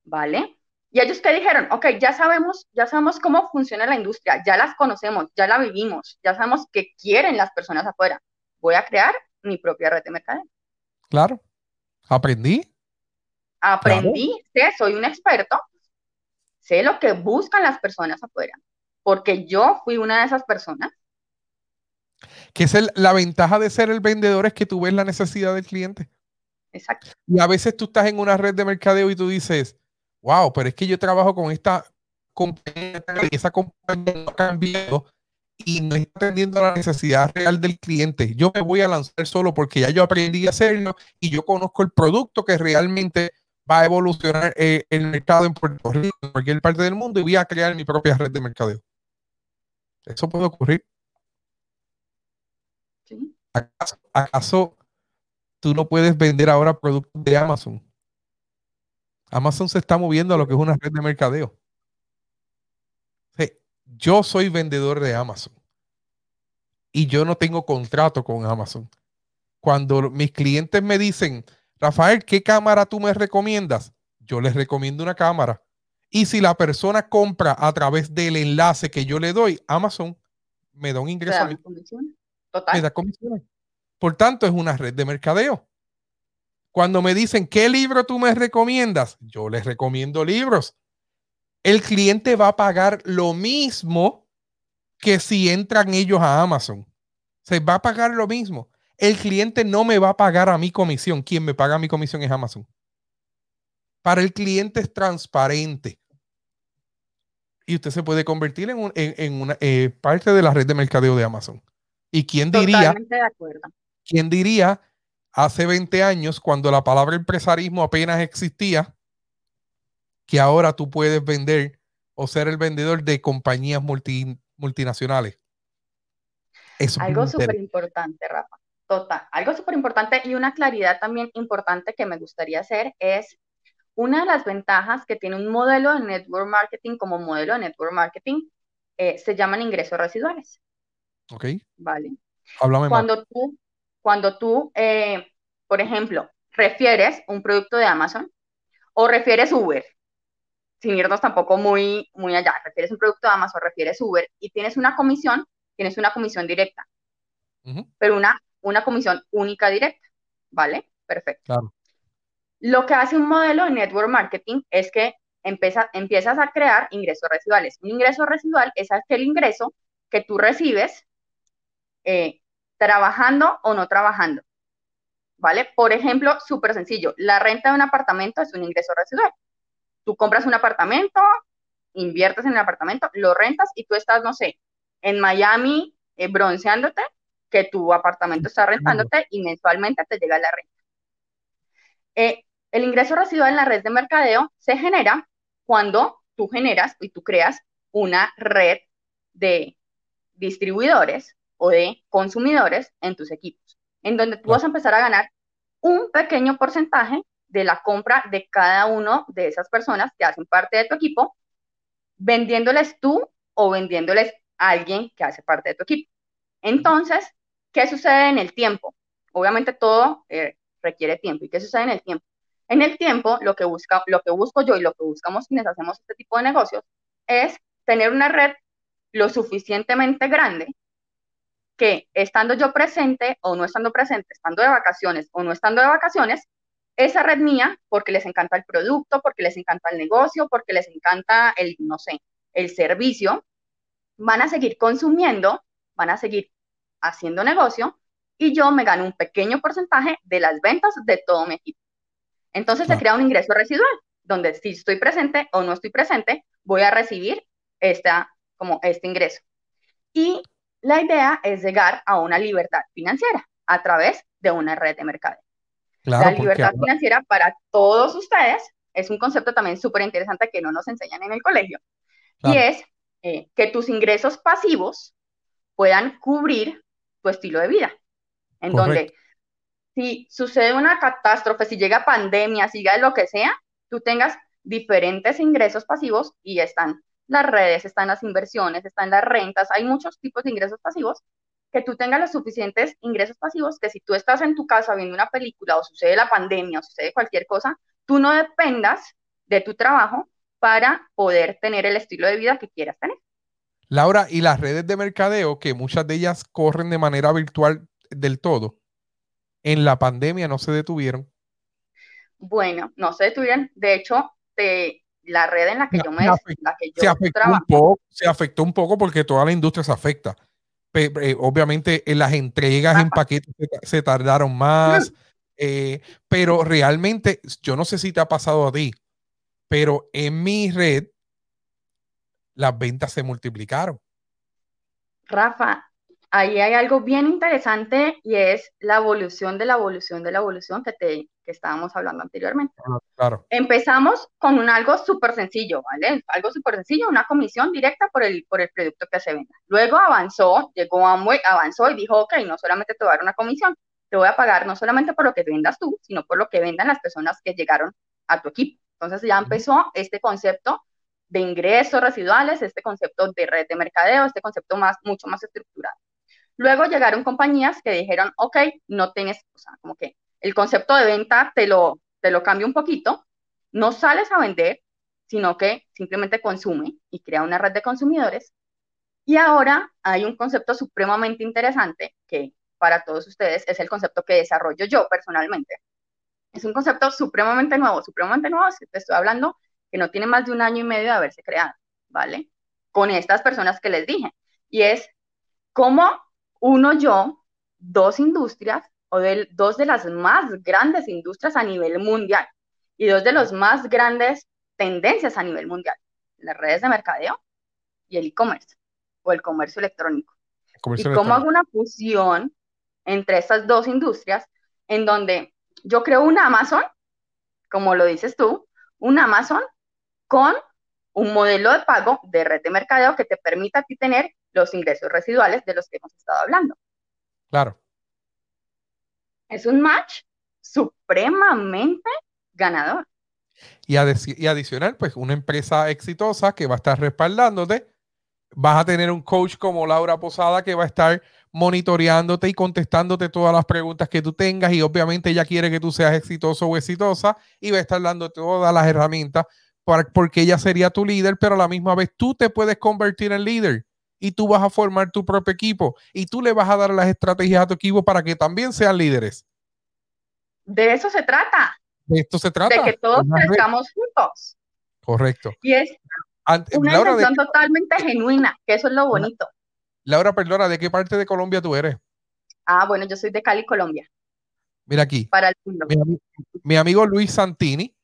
¿Vale? Y ellos que dijeron, ok, ya sabemos, ya sabemos cómo funciona la industria, ya las conocemos, ya la vivimos, ya sabemos qué quieren las personas afuera. Voy a crear mi propia red de mercadeo. Claro. Aprendí, Aprendí, sé, soy un experto, sé lo que buscan las personas afuera, porque yo fui una de esas personas. Que es la ventaja de ser el vendedor es que tú ves la necesidad del cliente. Exacto. Y a veces tú estás en una red de mercadeo y tú dices, wow, pero es que yo trabajo con esta compañía y esa compañía no ha cambiado y no está atendiendo a la necesidad real del cliente. Yo me voy a lanzar solo porque ya yo aprendí a hacerlo y yo conozco el producto que realmente va a evolucionar eh, el mercado en Puerto Rico, en cualquier parte del mundo, y voy a crear mi propia red de mercadeo. Eso puede ocurrir. ¿Acaso, tú no puedes vender ahora productos de Amazon? Amazon se está moviendo a lo que es una red de mercadeo. yo soy vendedor de Amazon y yo no tengo contrato con Amazon. Cuando mis clientes me dicen, Rafael, ¿qué cámara tú me recomiendas? Yo les recomiendo una cámara. Y si la persona compra a través del enlace que yo le doy, Amazon me da un ingreso. Me da comisiones. Por tanto, es una red de mercadeo. Cuando me dicen, ¿qué libro tú me recomiendas? Yo les recomiendo libros. El cliente va a pagar lo mismo que si entran ellos a Amazon. Se va a pagar lo mismo el cliente no me va a pagar a mi comisión. Quien me paga mi comisión es Amazon. Para el cliente es transparente. Y usted se puede convertir en, una eh, parte de la red de mercadeo de Amazon. ¿Y quién diría? De. ¿Quién diría hace 20 años, cuando la palabra empresarismo apenas existía, que ahora tú puedes vender o ser el vendedor de compañías multinacionales? Algo súper importante, Rafa. Total. Algo súper importante y una claridad también importante que me gustaría hacer es una de las ventajas que tiene un modelo de network marketing como modelo de network marketing eh, se llaman ingresos residuales. Ok. Vale. Háblame cuando tú, cuando tú, eh, por ejemplo, refieres un producto de Amazon o refieres Uber, sin irnos tampoco muy, muy allá, refieres un producto de Amazon, refieres Uber y tienes una comisión, tienes una comisión directa. Pero una una comisión única directa, ¿vale? Perfecto. Lo que hace un modelo de network marketing es que empieza, empiezas a crear ingresos residuales. Un ingreso residual es aquel ingreso que tú recibes eh, trabajando o no trabajando. ¿Vale? Por ejemplo, súper sencillo, la renta de un apartamento es un ingreso residual. Tú compras un apartamento, inviertes en el apartamento, lo rentas y tú estás, no sé, en Miami eh, bronceándote que tu apartamento está rentándote y mensualmente te llega la renta. Eh, el ingreso residual en la red de mercadeo se genera cuando tú generas y tú creas una red de distribuidores o de consumidores en tus equipos, en donde tú vas a empezar a ganar un pequeño porcentaje de la compra de cada uno de esas personas que hacen parte de tu equipo, vendiéndoles tú o vendiéndoles a alguien que hace parte de tu equipo. Entonces, ¿qué sucede en el tiempo? Obviamente todo eh, requiere tiempo. ¿Y qué sucede en el tiempo? En el tiempo, lo que, busca, lo que busco yo y lo que buscamos quienes hacemos este tipo de negocios es tener una red lo suficientemente grande que estando yo presente o no estando presente, estando de vacaciones o no estando de vacaciones, esa red mía, porque les encanta el producto, porque les encanta el negocio, porque les encanta el, no sé, el servicio, van a seguir consumiendo, van a seguir haciendo negocio y yo me gano un pequeño porcentaje de las ventas de todo mi equipo. Entonces se crea un ingreso residual, donde si estoy presente o no estoy presente, voy a recibir esta, como este ingreso. Y la idea es llegar a una libertad financiera a través de una red de mercado. la libertad financiera para todos ustedes es un concepto también súper interesante que no nos enseñan en el colegio. Y es eh, que tus ingresos pasivos puedan cubrir tu estilo de vida. En donde si sucede una catástrofe, si llega pandemia, si llega lo que sea, tú tengas diferentes ingresos pasivos y están las redes, están las inversiones, están las rentas, hay muchos tipos de ingresos pasivos, que tú tengas los suficientes ingresos pasivos que si tú estás en tu casa viendo una película o sucede la pandemia o sucede cualquier cosa, tú no dependas de tu trabajo para poder tener el estilo de vida que quieras tener. Laura, y las redes de mercadeo, que muchas de ellas corren de manera virtual del todo, en la pandemia no se detuvieron. Bueno, no se detuvieron. De hecho, te, la red en la que yo me la que yo se afectó un poco, se afectó un poco porque toda la industria se afecta. Obviamente en las entregas en paquetes se, tardaron más, eh, pero realmente yo no sé si te ha pasado a ti, pero en mi red las ventas se multiplicaron. Rafa, ahí hay algo bien interesante y es la evolución de la evolución de la evolución que, te, que estábamos hablando anteriormente. Ah, claro. Empezamos con un algo súper sencillo, ¿vale? Algo súper sencillo, una comisión directa por el, por el producto que se venda. Luego avanzó, llegó Amway, avanzó y dijo, ok, no solamente te voy a dar una comisión, te voy a pagar no solamente por lo que vendas tú, sino por lo que vendan las personas que llegaron a tu equipo. Entonces ya empezó este concepto de ingresos residuales, este concepto de red de mercadeo, este concepto más, mucho más estructurado. Luego llegaron compañías que dijeron, ok, no tienes, o sea, como que el concepto de venta te lo, te lo cambio un poquito, no sales a vender, sino que simplemente consume y crea una red de consumidores. Y ahora hay un concepto supremamente interesante que para todos ustedes es el concepto que desarrollo yo personalmente. Es un concepto supremamente nuevo, supremamente nuevo, te estoy hablando que no tiene más de un año y medio de haberse creado, ¿vale? Con estas personas que les dije. Y es cómo uno yo, dos industrias, o de, dos de las más grandes industrias a nivel mundial y dos de las más grandes tendencias a nivel mundial, las redes de mercadeo y el e-commerce o el comercio electrónico. y cómo hago una fusión entre estas dos industrias en donde yo creo un Amazon, como lo dices tú, un Amazon con un modelo de pago de red de mercadeo que te permita a ti tener los ingresos residuales de los que hemos estado hablando. Claro. Es un match supremamente ganador. Y, y, adicional, pues una empresa exitosa que va a estar respaldándote. Vas a tener un coach como Laura Posada que va a estar monitoreándote y contestándote todas las preguntas que tú tengas y obviamente ella quiere que tú seas exitoso o exitosa y va a estar dando todas las herramientas porque ella sería tu líder, pero a la misma vez tú te puedes convertir en líder y tú vas a formar tu propio equipo y tú le vas a dar las estrategias a tu equipo para que también sean líderes. De eso se trata. De esto se trata. De que todos crezcamos juntos. Correcto. Y es una Laura, totalmente genuina, que eso es lo bonito. Laura, perdona, ¿de qué parte de Colombia tú eres? Ah, bueno, yo soy de Cali, Colombia. Mira aquí. Para el mundo. Mi, amigo Luis Santini.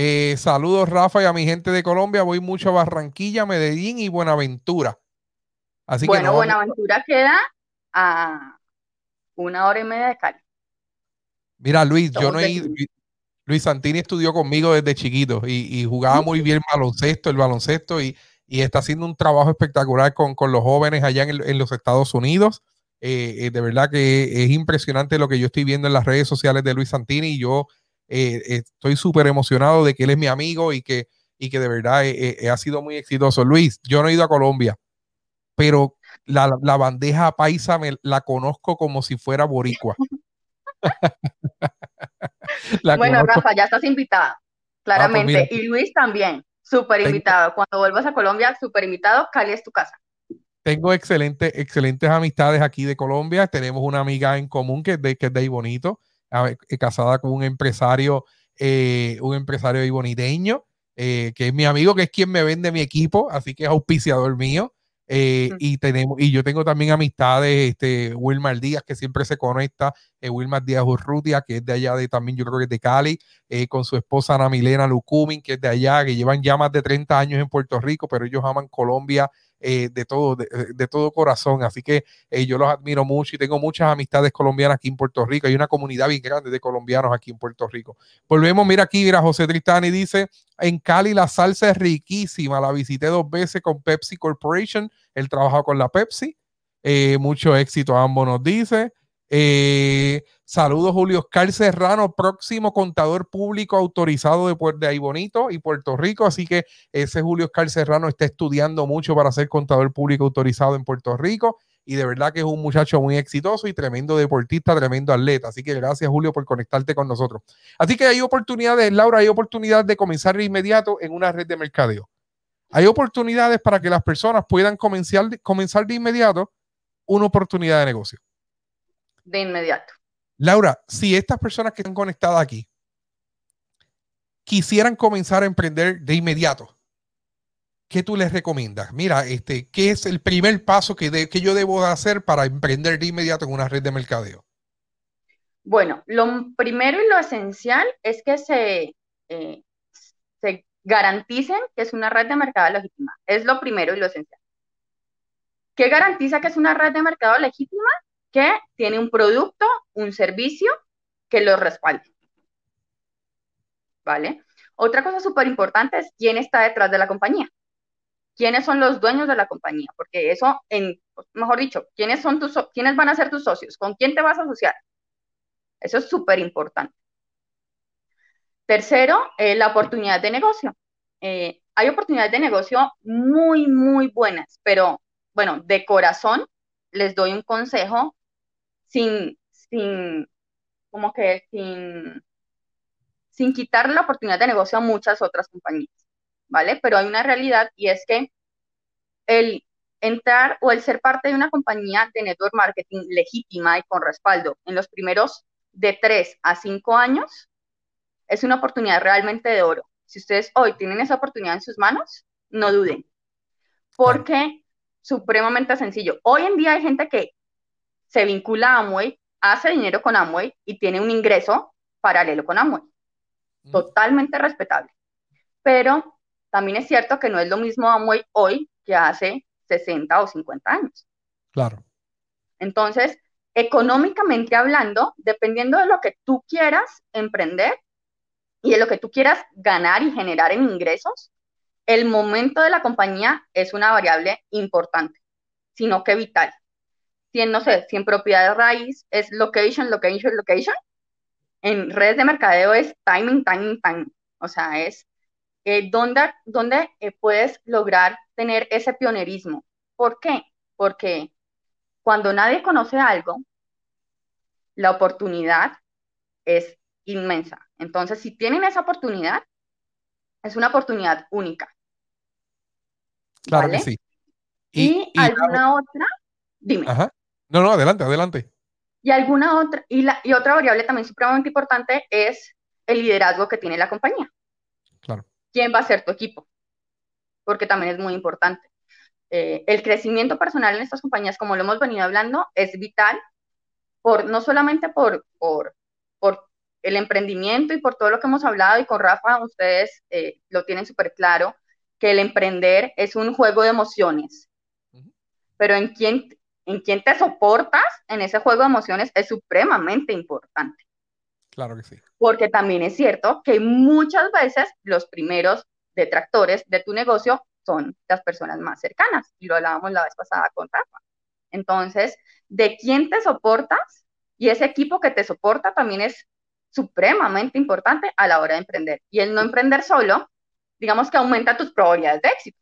Eh, saludos, Rafa, y a mi gente de Colombia. Voy mucho a Barranquilla, Medellín y Buenaventura bueno, Buenaventura queda a una hora y media de Cali. Mira, Luis, yo no he ido. Luis Santini estudió conmigo desde chiquito y, jugaba muy bien baloncesto, el baloncesto, y, está haciendo un trabajo espectacular con, los jóvenes allá en, los Estados Unidos. Eh, eh, de verdad que es impresionante lo que yo estoy viendo en las redes sociales de Luis Santini y yo eh, estoy súper emocionado de que él es mi amigo y que, y que de verdad ha sido muy exitoso. Luis, yo no he ido a Colombia, pero la, la bandeja paisa me la conozco como si fuera boricua. bueno, Rafa, ya estás invitada, ah, pues claramente. y Luis también, súper invitado. Cuando vuelvas a Colombia, súper invitado. Cali es tu casa. Tengo excelentes, excelentes amistades aquí de Colombia. Tenemos una amiga en común que es de, que es de ahí bonito, eh, casada con un empresario, eh, un empresario ahí boniteño, eh, que es mi amigo, que es quien me vende mi equipo, así que es auspiciador mío. Eh, y tenemos, y yo tengo también amistades, este, Wilmar Díaz, que siempre se conecta, eh, Wilmar Díaz Urrutia, que es de allá de también, yo creo que es de Cali, eh, con su esposa Ana Milena Lucumin, que es de allá, que llevan ya más de 30 años en Puerto Rico, pero ellos aman Colombia eh, de, todo, de, todo corazón. Así que eh, yo los admiro mucho y tengo muchas amistades colombianas aquí en Puerto Rico. Hay una comunidad bien grande de colombianos aquí en Puerto Rico. Volvemos, mira aquí, mira, José Tristani dice, en Cali la salsa es riquísima. La visité dos veces con Pepsi Corporation. Él trabaja con la Pepsi. Eh, mucho éxito ambos nos dice. Eh, saludos, Julio Oscar Serrano, próximo contador público autorizado de, de ahí bonito y Puerto Rico. Así que ese Julio Oscar Serrano está estudiando mucho para ser contador público autorizado en Puerto Rico. Y de verdad que es un muchacho muy exitoso y tremendo deportista, tremendo atleta. Así que gracias, Julio, por conectarte con nosotros. Así que hay oportunidades, Laura, hay oportunidades de comenzar de inmediato en una red de mercadeo. Hay oportunidades para que las personas puedan comenzar, comenzar de inmediato una oportunidad de negocio de inmediato. Laura, si estas personas que están conectadas aquí quisieran comenzar a emprender de inmediato, ¿qué tú les recomiendas? Mira, este, ¿qué es el primer paso que, que yo debo hacer para emprender de inmediato en una red de mercadeo? Bueno, lo primero y lo esencial es que se, eh, se garanticen que es una red de mercado legítima. Es lo primero y lo esencial. ¿Qué garantiza que es una red de mercado legítima? Que tiene un producto, un servicio que lo respalde. ¿Vale? Otra cosa súper importante es quién está detrás de la compañía. ¿Quiénes son los dueños de la compañía? Porque eso, en, mejor dicho, ¿quiénes, son tus, ¿quiénes van a ser tus socios? ¿Con quién te vas a asociar? Eso es súper importante. Tercero, eh, la oportunidad de negocio. Eh, hay oportunidades de negocio muy, muy buenas, pero bueno, de corazón les doy un consejo sin, sin, como que sin, sin quitar la oportunidad de negocio a muchas otras compañías, ¿vale? Pero hay una realidad y es que el entrar o el ser parte de una compañía de network marketing legítima y con respaldo en los primeros de tres a cinco años es una oportunidad realmente de oro. Si ustedes hoy tienen esa oportunidad en sus manos, no duden, porque supremamente sencillo. Hoy en día hay gente que se vincula a Amway, hace dinero con Amway y tiene un ingreso paralelo con Amway. Totalmente respetable. Pero también es cierto que no es lo mismo Amway hoy que hace 60 o 50 años. Claro. Entonces, económicamente hablando, dependiendo de lo que tú quieras emprender y de lo que tú quieras ganar y generar en ingresos, el momento de la compañía es una variable importante, sino que vital si en, no sé, si en propiedad de raíz es location, location, location, en redes de mercadeo es timing, timing, timing. O sea, es eh, donde, donde eh, puedes lograr tener ese pionerismo. ¿Por qué? Porque cuando nadie conoce algo, la oportunidad es inmensa. Entonces, si tienen esa oportunidad, es una oportunidad única. Claro que sí. Y, alguna otra, dime. Ajá. No, no, adelante, adelante. Y alguna otra, y, la, y otra variable también supremamente importante es el liderazgo que tiene la compañía. Claro. ¿Quién va a ser tu equipo? Porque también es muy importante. Eh, el crecimiento personal en estas compañías, como lo hemos venido hablando, es vital, por, no solamente por, por, por el emprendimiento y por todo lo que hemos hablado, y con Rafa ustedes eh, lo tienen súper claro, que el emprender es un juego de emociones. Pero en quién, en quién te soportas en ese juego de emociones es supremamente importante. Claro que sí. Porque también es cierto que muchas veces los primeros detractores de tu negocio son las personas más cercanas, y lo hablábamos la vez pasada con Rafa. Entonces, de quién te soportas y ese equipo que te soporta también es supremamente importante a la hora de emprender. Y el no emprender solo, digamos que aumenta tus probabilidades de éxito.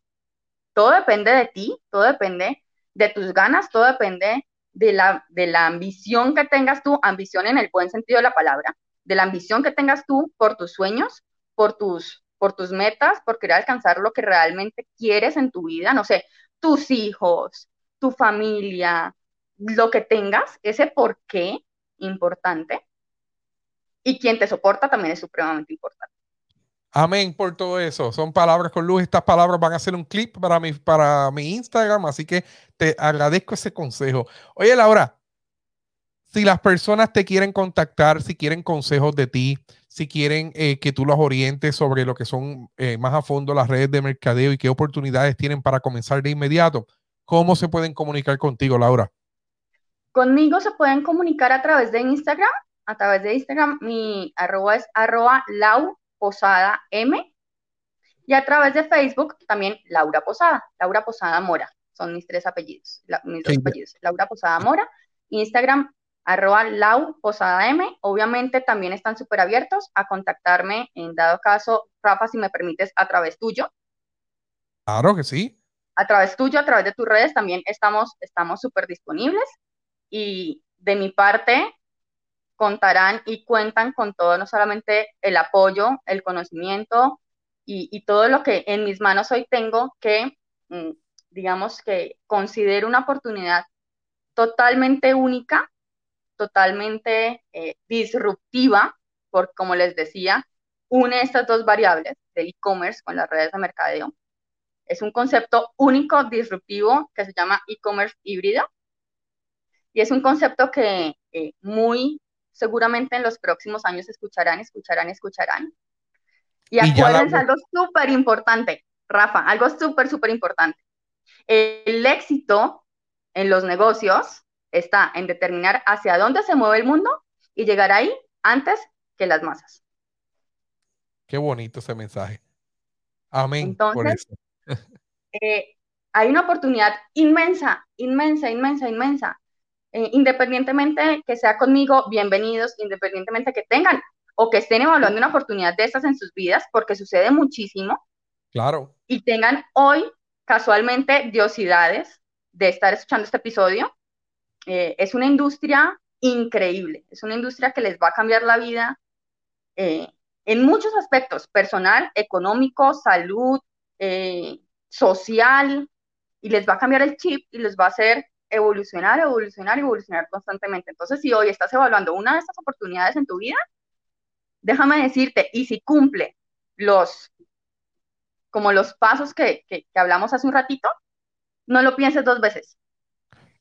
Todo depende de ti, todo depende de tus ganas, todo depende de la, de la ambición que tengas tú, ambición en el buen sentido de la palabra, de la ambición que tengas tú por tus sueños, por tus, por tus metas, por querer alcanzar lo que realmente quieres en tu vida, no sé, tus hijos, tu familia, lo que tengas, ese por qué importante. Y quien te soporta también es supremamente importante. Amén por todo eso. Son palabras con luz. Estas palabras van a ser un clip para mi, para mi Instagram, así que te agradezco ese consejo. Oye, Laura, si las personas te quieren contactar, si quieren consejos de ti, si quieren eh, que tú los orientes sobre lo que son eh, más a fondo las redes de mercadeo y qué oportunidades tienen para comenzar de inmediato, ¿cómo se pueden comunicar contigo, Laura? Conmigo se pueden comunicar a través de Instagram. A través de Instagram, mi arroba es arroba lau posada m. Y a través de Facebook también Laura Posada, Laura Posada Mora. Son mis tres apellidos, mis dos apellidos. Laura Posada Mora. Instagram arroba lau posada m. Obviamente también están súper abiertos a contactarme en dado caso, Rafa, si me permites, a través tuyo. Claro que sí. A través tuyo, a través de tus redes también estamos estamos súper disponibles y de mi parte contarán y cuentan con todo, no solamente el apoyo, el conocimiento y, todo lo que en mis manos hoy tengo que, mm, digamos que considero una oportunidad totalmente única, totalmente eh, disruptiva, porque como les decía, une estas dos variables del e-commerce con las redes de mercadeo. Es un concepto único, disruptivo, que se llama e-commerce híbrido, y es un concepto que eh, muy seguramente en los próximos años escucharán, escucharán, escucharán. Y, acuérdense algo súper importante, Rafa, algo súper, súper importante. El éxito en los negocios está en determinar hacia dónde se mueve el mundo y llegar ahí antes que las masas. Qué bonito ese mensaje. Amén. Entonces, eh, hay una oportunidad inmensa, inmensa, inmensa, inmensa eh, independientemente que sea conmigo, bienvenidos, independientemente que tengan o que estén evaluando una oportunidad de estas en sus vidas, porque sucede muchísimo. Claro. Y tengan hoy casualmente diosidades de estar escuchando este episodio. Eh, es una industria increíble, es una industria que les va a cambiar la vida eh, en muchos aspectos, personal, económico, salud, social, y les va a cambiar el chip y les va a hacer evolucionar, evolucionar, evolucionar constantemente. Entonces, si hoy estás evaluando una de estas oportunidades en tu vida, déjame decirte, y si cumple los, como los pasos que, que, hablamos hace un ratito, no lo pienses dos veces.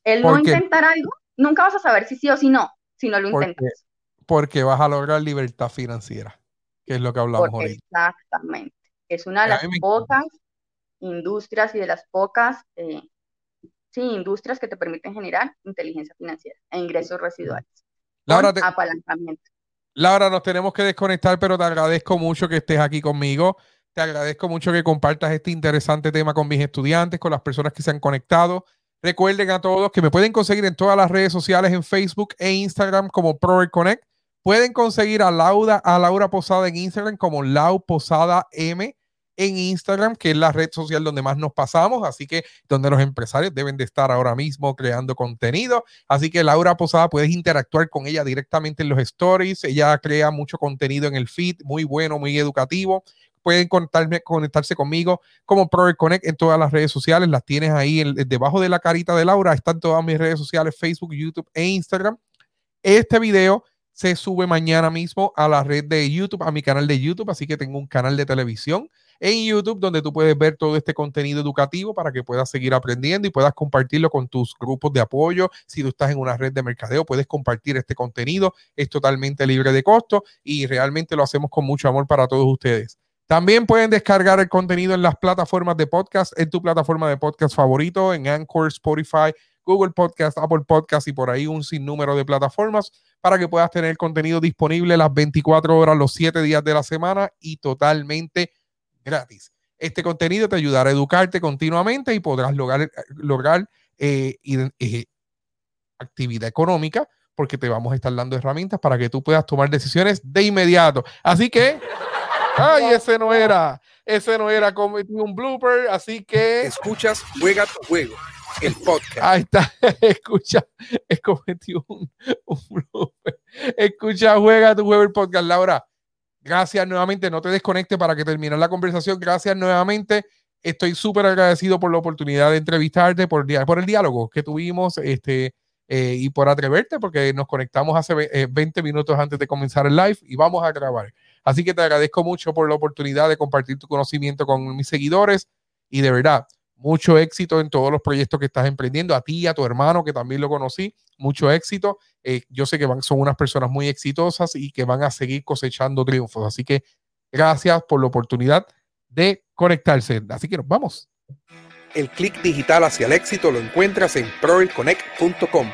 El no intentar algo, nunca vas a saber si sí o si no, si no lo intentas. Porque vas a lograr libertad financiera, que es lo que hablamos hoy. Exactamente. Es una de las pocas industrias y de las pocas eh, sí, industrias que te permiten generar inteligencia financiera e ingresos residuales. Laura, apalancamiento. Laura, nos tenemos que desconectar, pero te agradezco mucho que estés aquí conmigo. Te agradezco mucho que compartas este interesante tema con mis estudiantes, con las personas que se han conectado. Recuerden a todos que me pueden conseguir en todas las redes sociales, en Facebook e Instagram como Prover Connect. Pueden conseguir a Laura, a Laura Posada en Instagram como Lau Posada M en Instagram, que es la red social donde más nos pasamos, así que donde los empresarios deben de estar ahora mismo creando contenido. Así que Laura Posada, puedes interactuar con ella directamente en los stories. Ella crea mucho contenido en el feed, muy bueno, muy educativo. Pueden conectarme, conectarse conmigo como Pro Connect en todas las redes sociales. Las tienes ahí debajo de la carita de Laura. Están todas mis redes sociales, Facebook, YouTube e Instagram. Este video se sube mañana mismo a la red de YouTube, a mi canal de YouTube, así que tengo un canal de televisión en YouTube, donde tú puedes ver todo este contenido educativo para que puedas seguir aprendiendo y puedas compartirlo con tus grupos de apoyo. Si tú estás en una red de mercadeo, puedes compartir este contenido. Es totalmente libre de costo y realmente lo hacemos con mucho amor para todos ustedes. También pueden descargar el contenido en las plataformas de podcast, en tu plataforma de podcast favorito, en Anchor, Spotify, Google Podcast, Apple Podcast y por ahí un sinnúmero de plataformas para que puedas tener contenido disponible las 24 horas, los 7 días de la semana y totalmente gratis. Este contenido te ayudará a educarte continuamente y podrás lograr, lograr eh, eh, actividad económica porque te vamos a estar dando herramientas para que tú puedas tomar decisiones de inmediato. Así que, ay, ese no era, ese no era como un blooper, así que... Escuchas, juega tu juego, el podcast. Ahí está, escucha, cometí un, un blooper. Escucha, juega tu juego, el podcast. Laura, gracias nuevamente, no te desconectes para que termine la conversación. Gracias nuevamente. Estoy súper agradecido por la oportunidad de entrevistarte, por, el diálogo que tuvimos. Este, eh, y por atreverte, porque nos conectamos hace 20 eh, minutos antes de comenzar el live y vamos a grabar. Así que te agradezco mucho por la oportunidad de compartir tu conocimiento con mis seguidores y de verdad, mucho éxito en todos los proyectos que estás emprendiendo, a ti a tu hermano que también lo conocí, mucho éxito. Eh, yo sé que van, son unas personas muy exitosas y que van a seguir cosechando triunfos. Así que gracias por la oportunidad de conectarse. Así que nos vamos. El clic digital hacia el éxito lo encuentras en proelconnect.com